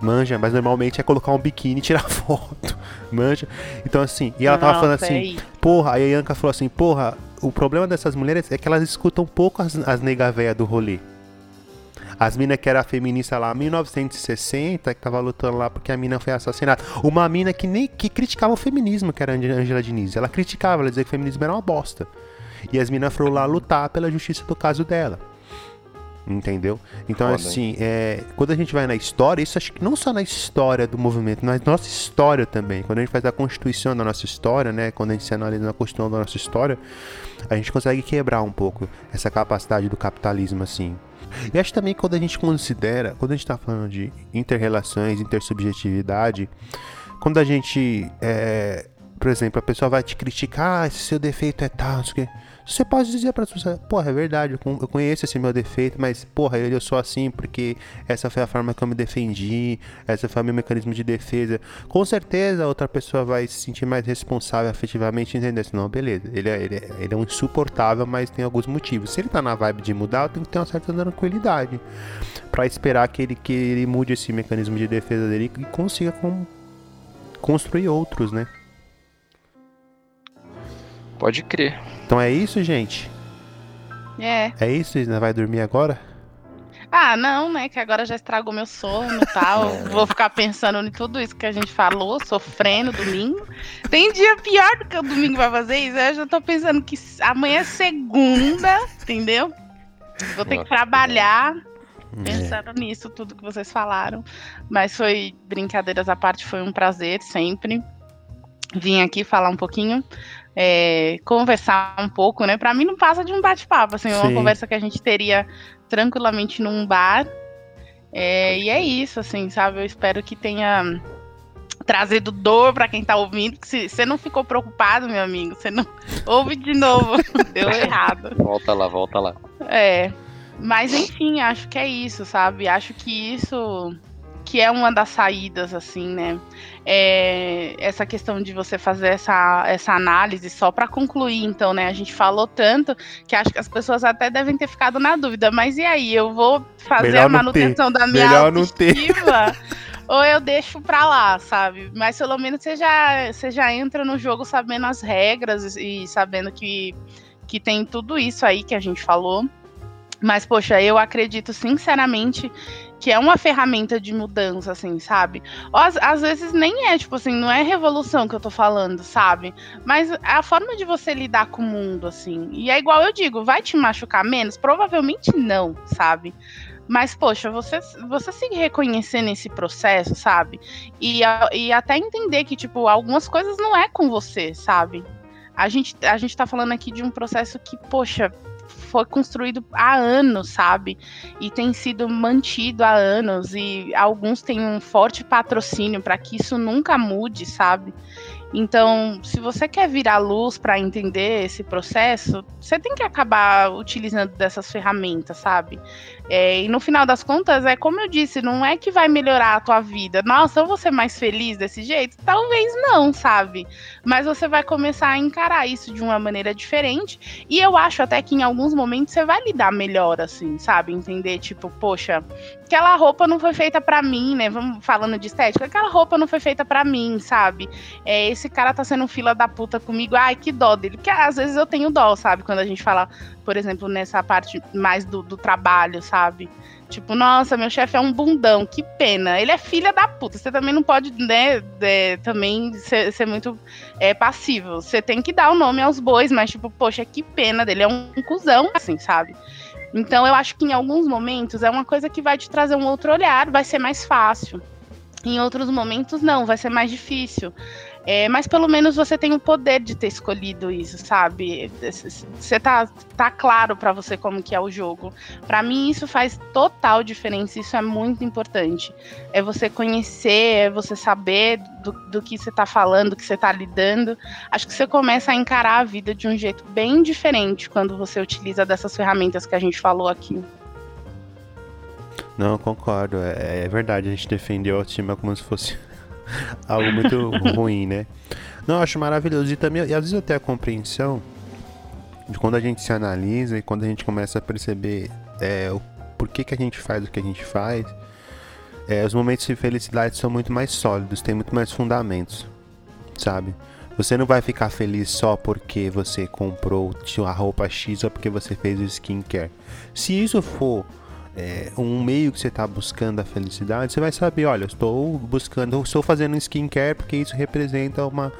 manja, mas normalmente é colocar um biquíni e tirar [LAUGHS] foto, manja. Então assim, e ela tava Nossa, falando assim, é porra, aí a Yanka falou assim, porra, o problema dessas mulheres é que elas escutam pouco as, as nega véia do rolê. As minas que era feminista lá, 1960, que tava lutando lá porque a mina foi assassinada. Uma mina que nem que criticava o feminismo, que era a Angela Diniz. Ela criticava, ela dizia que o feminismo era uma bosta. E as minas foram lá lutar pela justiça do caso dela. Entendeu? Então, Foda, assim, é, quando a gente vai na história, isso acho que não só na história do movimento, mas na nossa história também. Quando a gente faz a constituição da nossa história, né? Quando a gente se analisa na constituição da nossa história, a gente consegue quebrar um pouco essa capacidade do capitalismo, assim. E acho também que quando a gente considera, quando a gente está falando de interrelações, intersubjetividade, quando a gente, é, por exemplo, a pessoa vai te criticar, ah, seu defeito é tal, não sei o quê. Você pode dizer pra pessoa, porra, é verdade, eu conheço esse meu defeito, mas, porra, eu sou assim porque essa foi a forma que eu me defendi, essa foi o meu mecanismo de defesa. Com certeza a outra pessoa vai se sentir mais responsável afetivamente e entender assim, não, beleza, ele é, ele, é, ele é um insuportável, mas tem alguns motivos. Se ele tá na vibe de mudar, eu tenho que ter uma certa tranquilidade para esperar que ele, que ele mude esse mecanismo de defesa dele e consiga com, construir outros, né? Pode crer. Então é isso, gente? É. É isso? Vai dormir agora? Ah, não, né? Que agora já estragou meu sono e tal. [LAUGHS] Vou ficar pensando em tudo isso que a gente falou, sofrendo domingo. Tem dia pior do que o domingo vai fazer isso. Eu já tô pensando que amanhã é segunda, entendeu? Vou ter que trabalhar é. pensando é. nisso, tudo que vocês falaram. Mas foi, brincadeiras à parte, foi um prazer sempre. Vim aqui falar um pouquinho é, conversar um pouco, né? Para mim não passa de um bate-papo, assim, Sim. uma conversa que a gente teria tranquilamente num bar. É, e é isso, assim, sabe? Eu espero que tenha trazido dor para quem tá ouvindo. Se você não ficou preocupado, meu amigo, você não [LAUGHS] ouve de novo. [LAUGHS] Deu errado. Volta lá, volta lá. É. Mas enfim, acho que é isso, sabe? Acho que isso que é uma das saídas, assim, né? É essa questão de você fazer essa, essa análise só para concluir, então, né? A gente falou tanto que acho que as pessoas até devem ter ficado na dúvida, mas e aí? Eu vou fazer Melhor a manutenção da minha Melhor autoestima? [LAUGHS] ou eu deixo pra lá, sabe? Mas pelo menos você já, você já entra no jogo sabendo as regras e sabendo que, que tem tudo isso aí que a gente falou. Mas, poxa, eu acredito sinceramente que é uma ferramenta de mudança, assim, sabe? Às, às, vezes nem é, tipo assim, não é revolução que eu tô falando, sabe? Mas é a forma de você lidar com o mundo, assim. E é igual eu digo, vai te machucar menos? Provavelmente não, sabe? Mas, poxa, você, você se reconhecer nesse processo, sabe? E, e até entender que, tipo, algumas coisas não é com você, sabe? A gente, a gente tá falando aqui de um processo que, poxa, foi construído há anos, sabe? E tem sido mantido há anos e alguns têm um forte patrocínio para que isso nunca mude, sabe? Então, se você quer virar luz para entender esse processo, você tem que acabar utilizando dessas ferramentas, sabe? É, e no final das contas, é como eu disse, não é que vai melhorar a tua vida. Nossa, eu vou ser mais feliz desse jeito? Talvez não, sabe? Mas você vai começar a encarar isso de uma maneira diferente. E eu acho até que em alguns momentos você vai lidar melhor, assim, sabe? Entender, tipo, poxa, aquela roupa não foi feita para mim, né? Vamos falando de estética, aquela roupa não foi feita para mim, sabe? É, esse cara tá sendo fila da puta comigo, ai, que dó dele. Porque às vezes eu tenho dó, sabe? Quando a gente fala, por exemplo, nessa parte mais do, do trabalho, sabe? Tipo, nossa, meu chefe é um bundão, que pena. Ele é filha da puta. Você também não pode, né, é, também ser, ser muito é, passivo. Você tem que dar o nome aos bois, mas, tipo, poxa, que pena dele. É um, um cuzão, assim, sabe? Então eu acho que em alguns momentos é uma coisa que vai te trazer um outro olhar, vai ser mais fácil. Em outros momentos, não, vai ser mais difícil. É, mas pelo menos você tem o poder de ter escolhido isso, sabe? Você tá, tá claro para você como que é o jogo. Para mim isso faz total diferença, isso é muito importante. É você conhecer, é você saber do, do que você tá falando, do que você tá lidando. Acho que você começa a encarar a vida de um jeito bem diferente quando você utiliza dessas ferramentas que a gente falou aqui. Não, concordo. É, é verdade, a gente defendeu a autoestima como se fosse [LAUGHS] algo muito ruim, né? Não, acho maravilhoso. E também, e às vezes eu tenho a compreensão de quando a gente se analisa e quando a gente começa a perceber é, o porquê que a gente faz o que a gente faz, é, os momentos de felicidade são muito mais sólidos, tem muito mais fundamentos, sabe? Você não vai ficar feliz só porque você comprou a roupa X ou porque você fez o skincare. Se isso for é, um meio que você está buscando a felicidade, você vai saber, olha, estou buscando, estou fazendo skincare porque isso representa uma,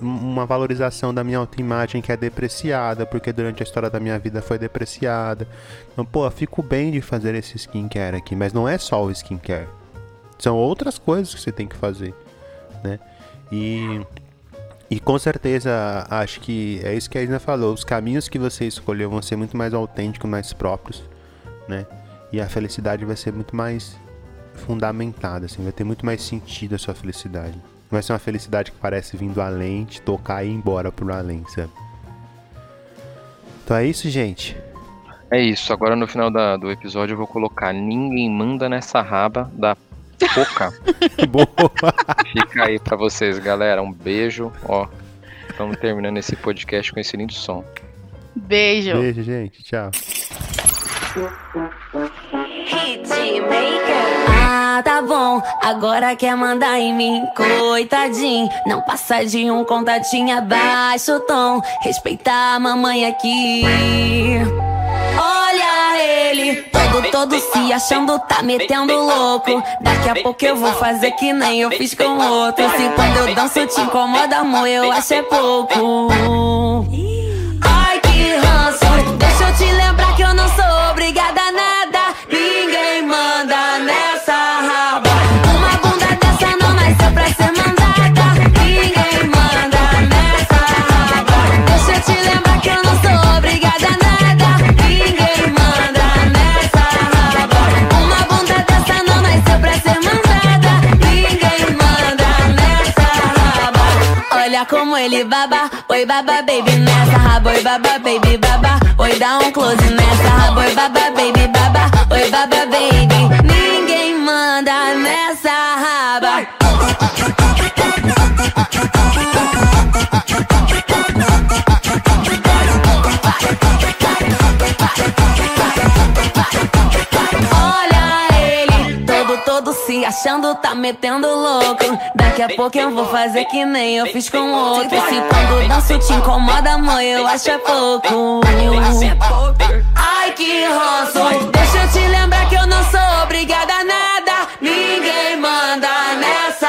uma valorização da minha autoimagem que é depreciada, porque durante a história da minha vida foi depreciada. Então, pô, eu fico bem de fazer esse skincare aqui, mas não é só o skincare. São outras coisas que você tem que fazer, né? E e com certeza, acho que é isso que a Isna falou. Os caminhos que você escolheu vão ser muito mais autênticos, mais próprios, né? E a felicidade vai ser muito mais fundamentada, assim, vai ter muito mais sentido a sua felicidade. Não vai ser uma felicidade que parece vindo além, te tocar e ir embora pro além, sabe? Então é isso, gente. É isso. Agora no final da, do episódio eu vou colocar Ninguém manda nessa raba da Poca. [LAUGHS] Boa. Fica aí pra vocês, galera. Um beijo. Ó, estamos terminando esse podcast com esse lindo som. Beijo. Beijo, gente. Tchau. Ah, tá bom, agora quer mandar em mim, coitadinho. Não passa de um contatinho abaixo tom. Respeitar a mamãe aqui. Olha ele, todo, todo se achando, tá metendo louco. Daqui a pouco eu vou fazer que nem eu fiz com outro. Se quando eu danço te incomoda, amor, eu acho é pouco. Como ele baba. Oi, baba, baby, nessa raba. Oi, baba, baby, baba. Oi, dá um close nessa raba. Oi, baba, baby, baba. Oi, baba, baby. Ninguém manda nessa raba. Se achando, tá metendo louco. Daqui a pouco eu vou fazer que nem eu fiz com outro. Se quando danço te incomoda, amor, eu acho é pouco. Ai, que ranço. Deixa eu te lembrar que eu não sou obrigada a nada. Ninguém manda nessa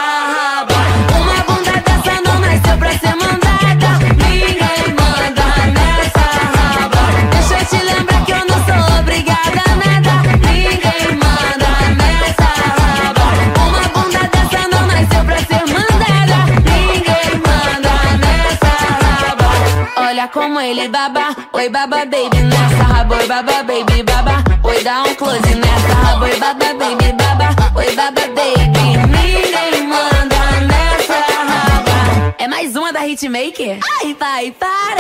como ele, baba. Oi, baba, baby, nessa rabo, oi, baba, baby, baba. Oi, dá um close nessa rabo, oi, baba, baby, baba. Oi, baba, baby, ninguém manda nessa raba. É mais uma da Hitmaker? Ai, pai, para!